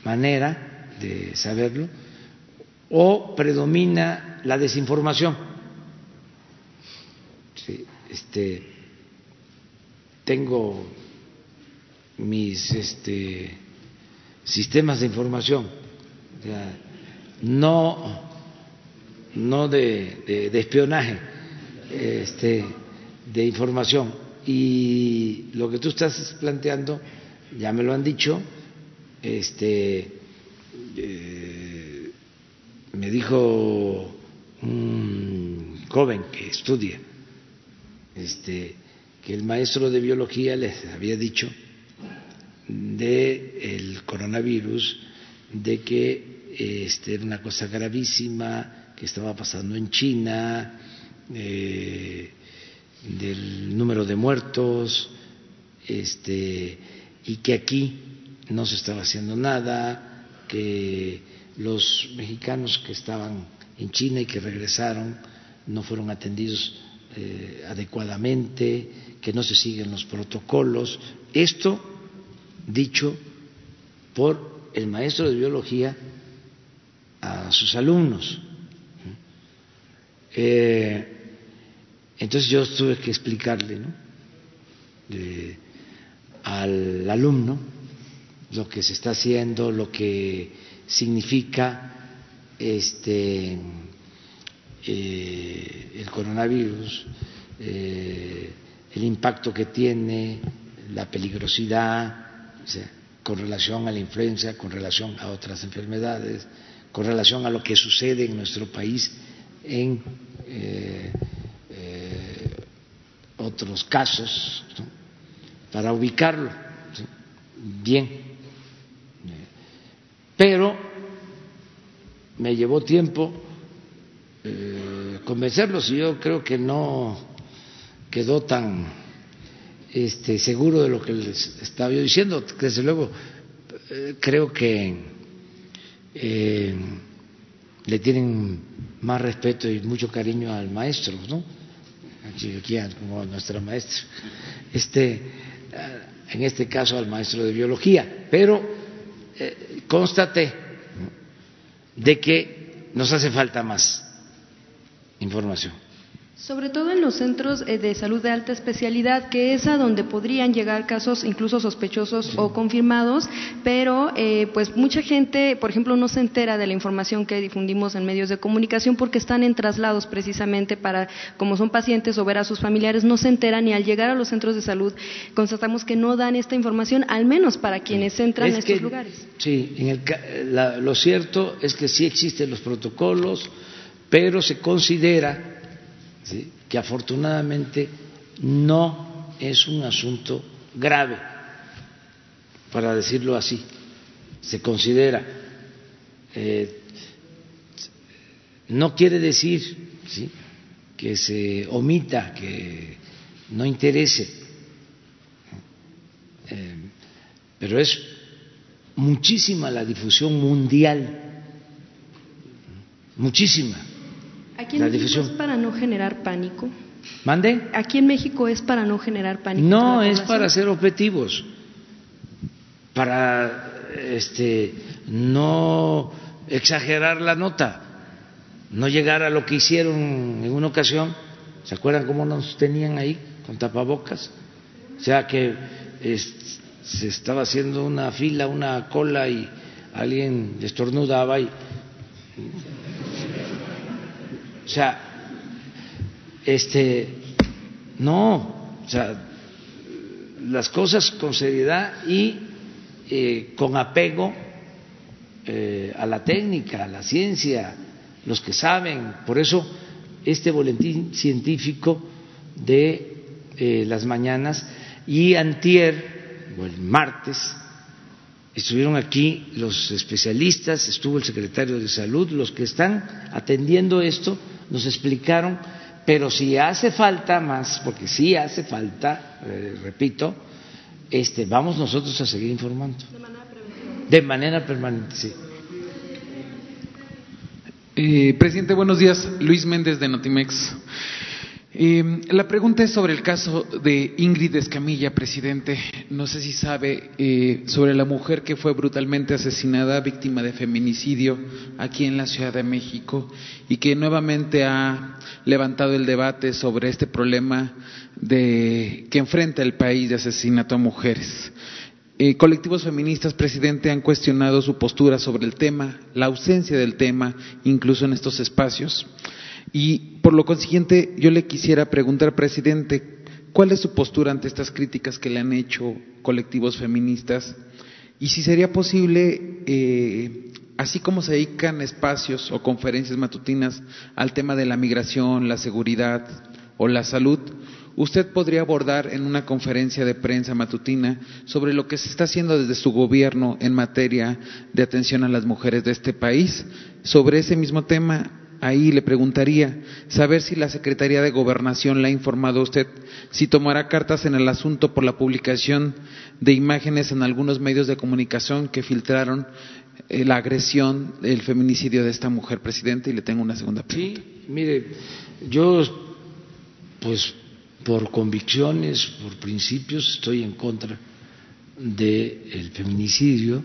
[SPEAKER 1] manera de saberlo, o predomina la desinformación. este, tengo mis este, sistemas de información, no, no de, de, espionaje, este, de información. Y lo que tú estás planteando, ya me lo han dicho, este, eh, me dijo un joven que estudia, este, que el maestro de biología les había dicho de el coronavirus, de que este, era una cosa gravísima que estaba pasando en China, eh, del número de muertos, este, y que aquí no se estaba haciendo nada, que los mexicanos que estaban en China y que regresaron no fueron atendidos eh, adecuadamente, que no se siguen los protocolos. Esto dicho por el maestro de biología a sus alumnos. Eh, entonces yo tuve que explicarle al alumno lo que se está haciendo, lo que significa este eh, el coronavirus, eh, el impacto que tiene, la peligrosidad, con relación a la influenza, con relación a otras enfermedades, con relación a lo que sucede en nuestro país en eh, otros casos, para ubicarlo bien. Pero me llevó tiempo eh, convencerlos y yo creo que no quedó tan este, seguro de lo que les estaba yo diciendo. Desde luego, eh, creo que eh, le tienen más respeto y mucho cariño al maestro, ¿no? Aquí, como a nuestra maestra. Este, en este caso al maestro de biología, pero eh, constate de que nos hace falta más información.
[SPEAKER 9] Sobre todo en los centros eh, de salud de alta especialidad, que es a donde podrían llegar casos incluso sospechosos o confirmados, pero eh, pues mucha gente, por ejemplo, no se entera de la información que difundimos en medios de comunicación porque están en traslados precisamente para, como son pacientes o ver a sus familiares, no se enteran y al llegar a los centros de salud constatamos que no dan esta información, al menos para quienes entran en estos lugares.
[SPEAKER 1] Sí, en el, lo cierto es que sí existen los protocolos, pero se considera que afortunadamente no es un asunto grave, para decirlo así, se considera. Eh, no quiere decir que se omita, que no interese, eh, pero es muchísima la difusión mundial, muchísima
[SPEAKER 9] Aquí en México es para no generar pánico.
[SPEAKER 1] ¿Mande?
[SPEAKER 9] Aquí en México es para no generar pánico.
[SPEAKER 1] No, es para ser objetivos, para este, no exagerar la nota, no llegar a lo que hicieron en una ocasión. ¿Se acuerdan cómo nos tenían ahí con tapabocas? O sea que se estaba haciendo una fila, una cola y alguien estornudaba y o sea, este, no, o sea, las cosas con seriedad y eh, con apego eh, a la técnica, a la ciencia, los que saben. Por eso este boletín científico de eh, las mañanas y antier, o el martes, estuvieron aquí los especialistas, estuvo el secretario de salud, los que están atendiendo esto nos explicaron, pero si hace falta más, porque sí hace falta, eh, repito, este, vamos nosotros a seguir informando. De manera, de manera permanente, sí.
[SPEAKER 10] Eh, presidente, buenos días. Luis Méndez de Notimex. Eh, la pregunta es sobre el caso de Ingrid Escamilla, presidente. No sé si sabe eh, sobre la mujer que fue brutalmente asesinada, víctima de feminicidio aquí en la Ciudad de México y que nuevamente ha levantado el debate sobre este problema que enfrenta el país de asesinato a mujeres. Eh, colectivos feministas, presidente, han cuestionado su postura sobre el tema, la ausencia del tema, incluso en estos espacios. Y por lo consiguiente, yo le quisiera preguntar, presidente, ¿cuál es su postura ante estas críticas que le han hecho colectivos feministas? Y si sería posible, eh, así como se dedican espacios o conferencias matutinas al tema de la migración, la seguridad o la salud, usted podría abordar en una conferencia de prensa matutina sobre lo que se está haciendo desde su gobierno en materia de atención a las mujeres de este país. Sobre ese mismo tema, ahí le preguntaría, saber si la Secretaría de Gobernación le ha informado a usted si tomará cartas en el asunto por la publicación de imágenes en algunos medios de comunicación que filtraron eh, la agresión, el feminicidio de esta mujer, presidente, y le tengo una segunda pregunta.
[SPEAKER 1] Sí, mire, yo pues por convicciones, por principios, estoy en contra del feminicidio.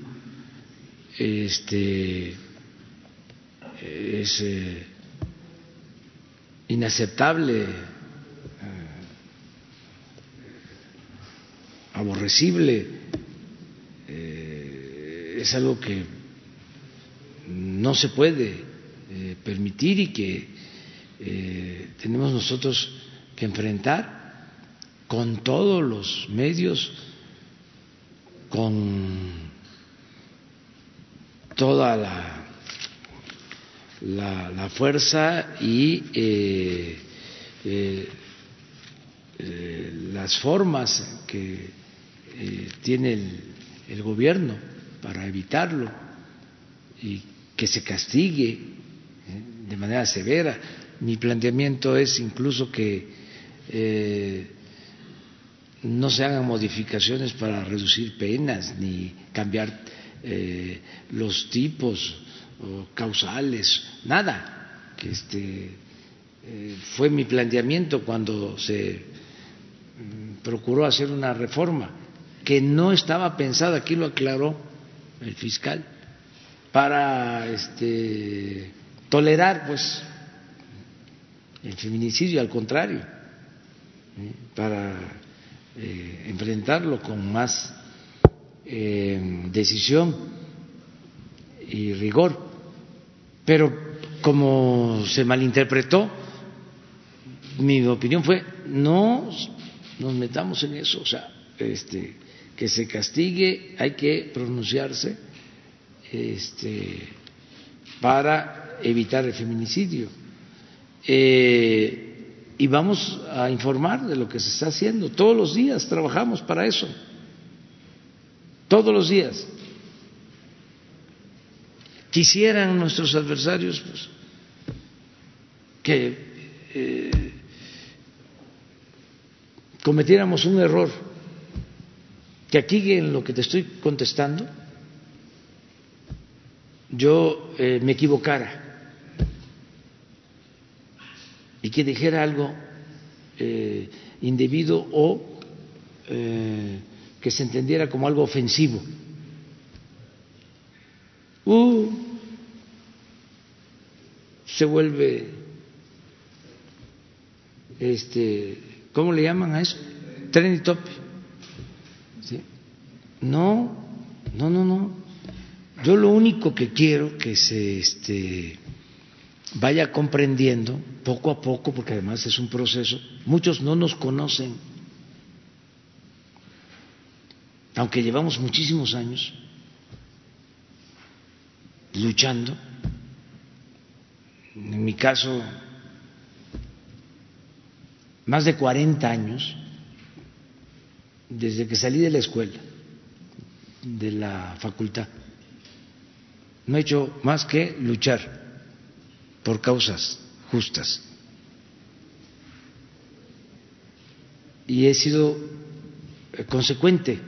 [SPEAKER 1] Este es eh, inaceptable, eh, aborrecible, eh, es algo que no se puede permitir y que tenemos nosotros que enfrentar con todos los medios, con toda la la, fuerza y eh, eh, eh, las formas que tiene el, el, gobierno para evitarlo y que se castigue de manera severa. Mi planteamiento es incluso que no se hagan modificaciones para reducir penas ni cambiar los tipos causales, nada. que Este, eh, fue mi planteamiento cuando se mm, procuró hacer una reforma que no estaba pensada, aquí lo aclaró el fiscal, para este, tolerar pues el feminicidio, al contrario, ¿eh? para eh, enfrentarlo con más decisión y rigor. Pero como se malinterpretó, mi opinión fue no nos metamos en eso, o sea, este, que se castigue, hay que pronunciarse este, para evitar el feminicidio. Eh, y vamos a informar de lo que se está haciendo. Todos los días trabajamos para eso. Todos los días quisieran nuestros adversarios pues, que eh, cometiéramos un error, que aquí en lo que te estoy contestando yo eh, me equivocara y que dijera algo eh, indebido o que se entendiera como algo ofensivo. Uh, se vuelve, este, ¿cómo le llaman a eso? Trending top. ¿Sí? No, no, no, no. Yo lo único que quiero que se este, vaya comprendiendo poco a poco, porque además es un proceso, muchos no nos conocen, aunque llevamos muchísimos años luchando. En mi caso, más de 40 años, desde que salí de la escuela, de la facultad. No he hecho más que luchar por causas justas. Y he sido eh, consecuente.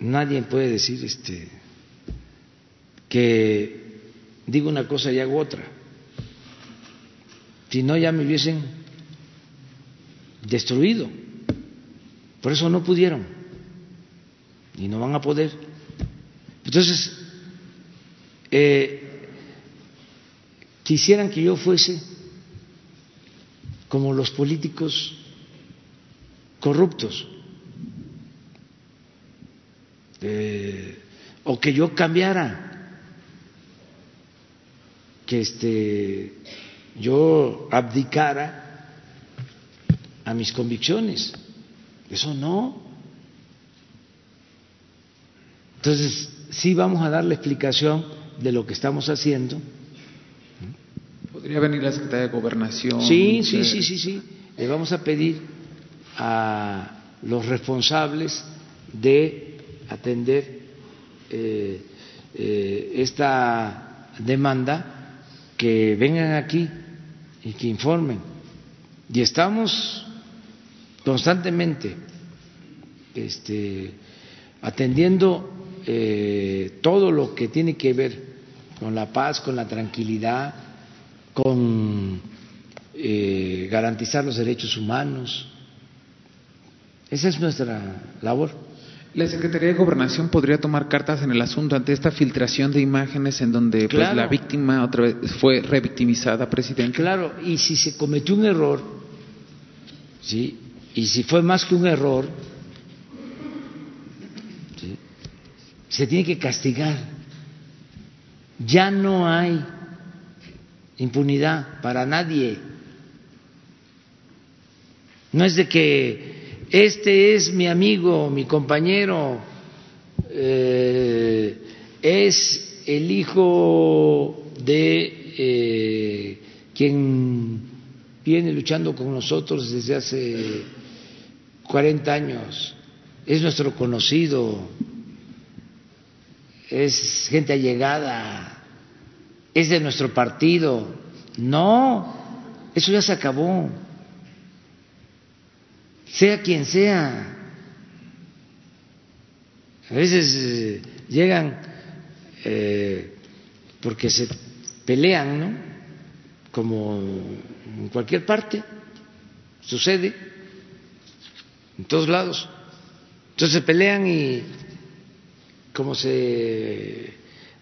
[SPEAKER 1] Nadie puede decir este que digo una cosa y hago otra. Si no ya me hubiesen destruido. Por eso no pudieron y no van a poder. Entonces, eh, quisieran que yo fuese como los políticos corruptos, eh, o que yo cambiara, que este, yo abdicara a mis convicciones. Eso no. Entonces, sí vamos a dar la explicación de lo que estamos haciendo.
[SPEAKER 10] ¿Podría venir la Secretaría de Gobernación?
[SPEAKER 1] Sí, sí, sí, sí, sí. Le vamos a pedir a los responsables de atender eh, eh, esta demanda que vengan aquí y que informen. Y estamos constantemente este, atendiendo eh, todo lo que tiene que ver con la paz, con la tranquilidad, con garantizar los derechos humanos. Esa es nuestra labor.
[SPEAKER 10] La Secretaría de Gobernación podría tomar cartas en el asunto ante esta filtración de imágenes en donde pues, la víctima otra vez fue revictimizada, presidente.
[SPEAKER 1] Claro, y si se cometió un error, sí, y si fue más que un error, se tiene que castigar. Ya no hay impunidad para nadie. No es de que este es mi amigo, mi compañero, eh, es el hijo de eh, quien viene luchando con nosotros desde hace 40 años, es nuestro conocido, es gente allegada, es de nuestro partido. No, eso ya se acabó. Sea quien sea. A veces eh, llegan eh, porque se pelean, ¿no? Como en cualquier parte sucede en todos lados. Entonces se pelean y, como se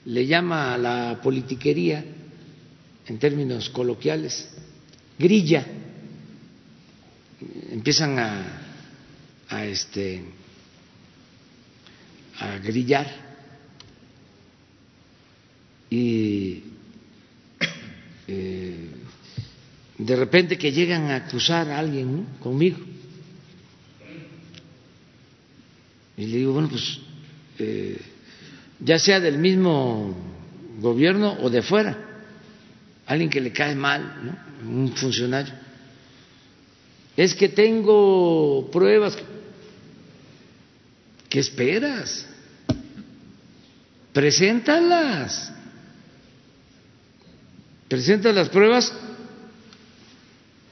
[SPEAKER 1] le llama a la politiquería en términos coloquiales, grilla, empiezan a, a este a grillar y eh, de repente que llegan a acusar a alguien conmigo Y le digo, bueno, pues eh, ya sea del mismo gobierno o de fuera, alguien que le cae mal, ¿no? un funcionario. Es que tengo pruebas. ¿Qué esperas? Preséntalas. Presenta las pruebas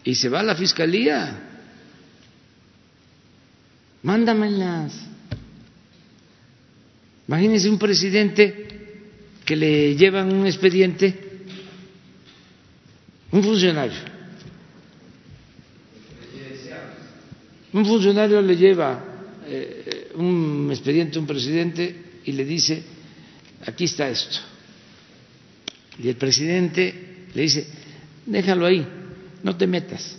[SPEAKER 1] y se va a la fiscalía. Mándamelas. Imagínense un presidente que le llevan un expediente, un funcionario. Un funcionario le lleva eh, un expediente a un presidente y le dice, aquí está esto. Y el presidente le dice, déjalo ahí, no te metas.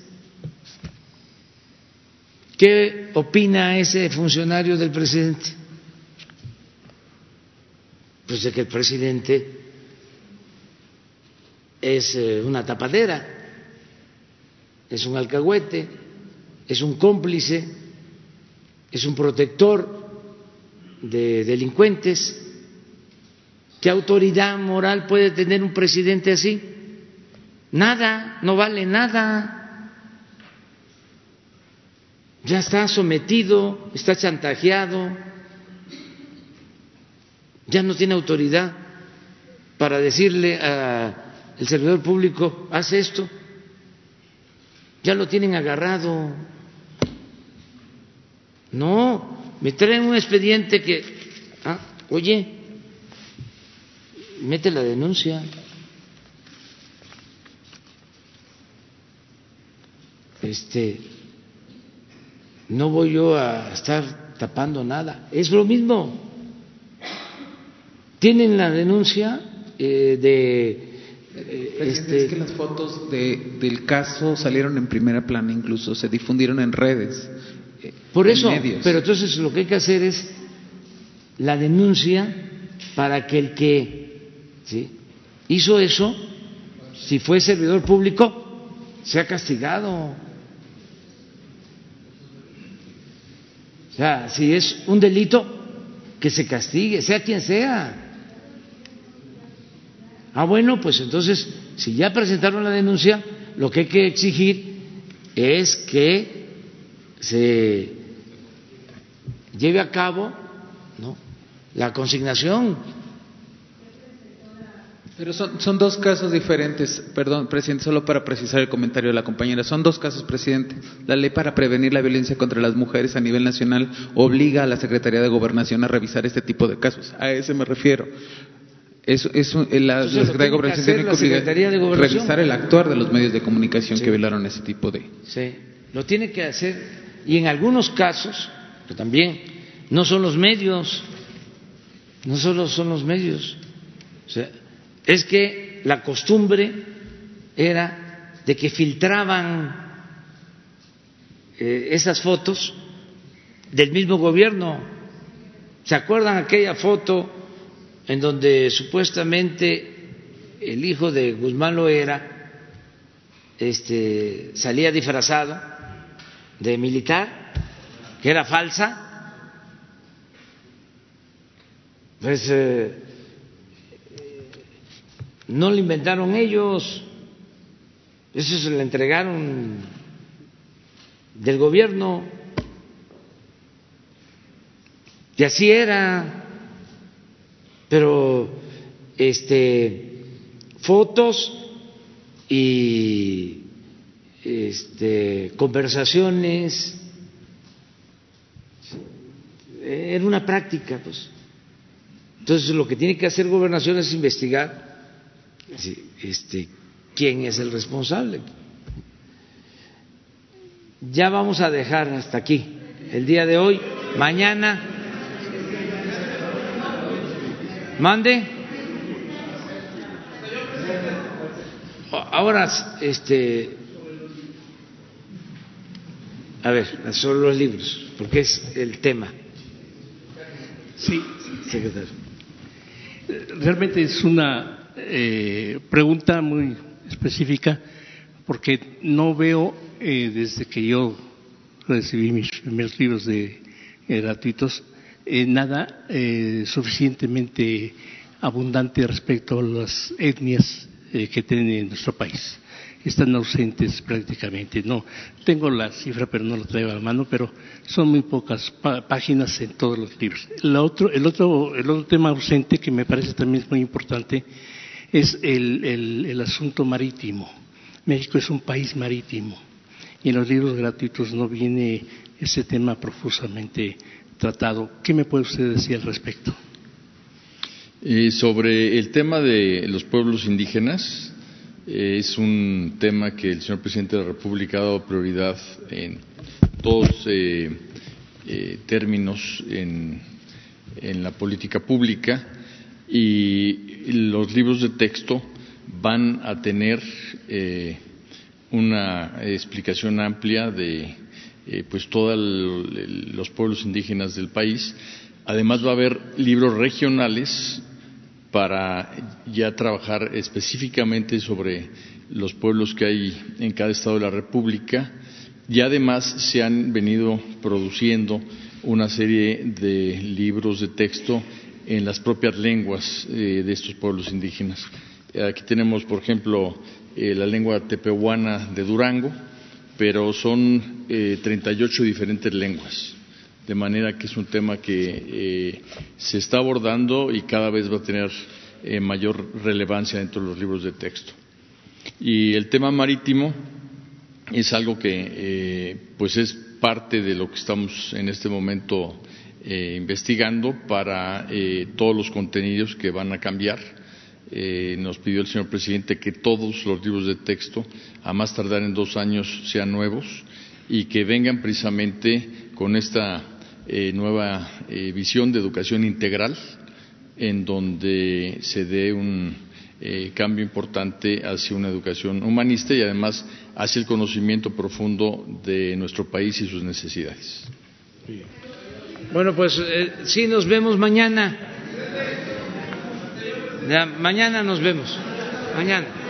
[SPEAKER 1] ¿Qué opina ese funcionario del presidente? pues de que el presidente es eh, una tapadera, es un alcahuete, es un cómplice, es un protector de delincuentes. ¿Qué autoridad moral puede tener un presidente así? Nada, no vale nada. ya está sometido, está chantajeado, ya no tiene autoridad para decirle al servidor público, haz esto, ya lo tienen agarrado. No, me traen un expediente que, ah, oye, mete la denuncia. Este, no voy yo a estar tapando nada, es lo mismo. Tienen la denuncia eh, de
[SPEAKER 10] eh, este... Es que las fotos de, del caso salieron en primera plana, incluso se difundieron en redes.
[SPEAKER 1] Eh, Por eso, pero entonces lo que hay que hacer es la denuncia para que el que ¿sí? hizo eso, si fue servidor público, sea castigado. O sea, si es un delito, que se castigue, sea quien sea. Ah, bueno, pues entonces, si ya presentaron la denuncia, lo que hay que exigir es que se lleve a cabo la consignación
[SPEAKER 10] pero son, son, dos casos diferentes, perdón, presidente, solo para precisar el comentario de la compañera. Son dos casos, presidente. La ley para prevenir la violencia contra las mujeres a nivel nacional obliga a la Secretaría de Gobernación a revisar este tipo de casos. A ese me refiero. Es, es, la, Secretaría de Gobernación tiene que revisar el actuar de los medios de comunicación que violaron ese tipo de.
[SPEAKER 1] Sí, lo tiene que hacer. Y en algunos casos, pero también, no son los medios, no solo son los medios. O sea, es que la costumbre era de que filtraban eh, esas fotos del mismo gobierno. ¿Se acuerdan aquella foto en donde supuestamente el hijo de Guzmán Loera este, salía disfrazado de militar, que era falsa? Pues eh, no lo inventaron ellos, eso se lo entregaron del gobierno. Y así era. Pero este fotos y este conversaciones era una práctica, pues. Entonces lo que tiene que hacer gobernación es investigar este, quién es el responsable. Ya vamos a dejar hasta aquí el día de hoy. Mañana. Mande. Ahora, este. A ver, son los libros, porque es el tema.
[SPEAKER 11] Sí, secretario. Realmente es una eh, pregunta muy específica porque no veo eh, desde que yo recibí mis primeros libros de eh, gratuitos nada suficientemente abundante respecto a las etnias que tiene nuestro país. Están ausentes prácticamente. No tengo la cifra, pero no la traigo a la mano, pero son muy pocas páginas en todos los libros. otro, el, otro, el otro tema ausente que me parece también muy importante es el, asunto marítimo. México es un país marítimo y en los libros gratuitos no viene ese tema profusamente tratado. ¿Qué me puede usted decir al respecto?
[SPEAKER 2] Eh, sobre el tema de los pueblos indígenas, eh, es un tema que el señor presidente de la República ha dado prioridad en todos eh, términos en, en la política pública y los libros de texto van a tener eh, una explicación amplia de eh, pues todos los pueblos indígenas del país. Además va a haber libros regionales para ya trabajar específicamente sobre los pueblos que hay en cada estado de la República y además se han venido produciendo una serie de libros de texto en las propias lenguas eh, de estos pueblos indígenas. Aquí tenemos, por ejemplo, eh, la lengua tepehuana de Durango, pero son 38 diferentes lenguas de manera que es un tema que eh, se está abordando y cada vez va a tener eh, mayor relevancia dentro de los libros de texto. Y el tema marítimo es algo que eh, pues es parte de lo que estamos en este momento investigando para todos los contenidos que van a cambiar. Nos pidió el señor presidente que todos los libros de texto, a más tardar en dos años, sean nuevos y que vengan precisamente con esta eh, nueva eh, visión de educación integral, en donde se dé un eh, cambio importante hacia una educación humanista y además hacia el conocimiento profundo de nuestro país y sus necesidades.
[SPEAKER 1] Bueno, pues sí, nos vemos mañana. Mañana nos vemos. Mañana.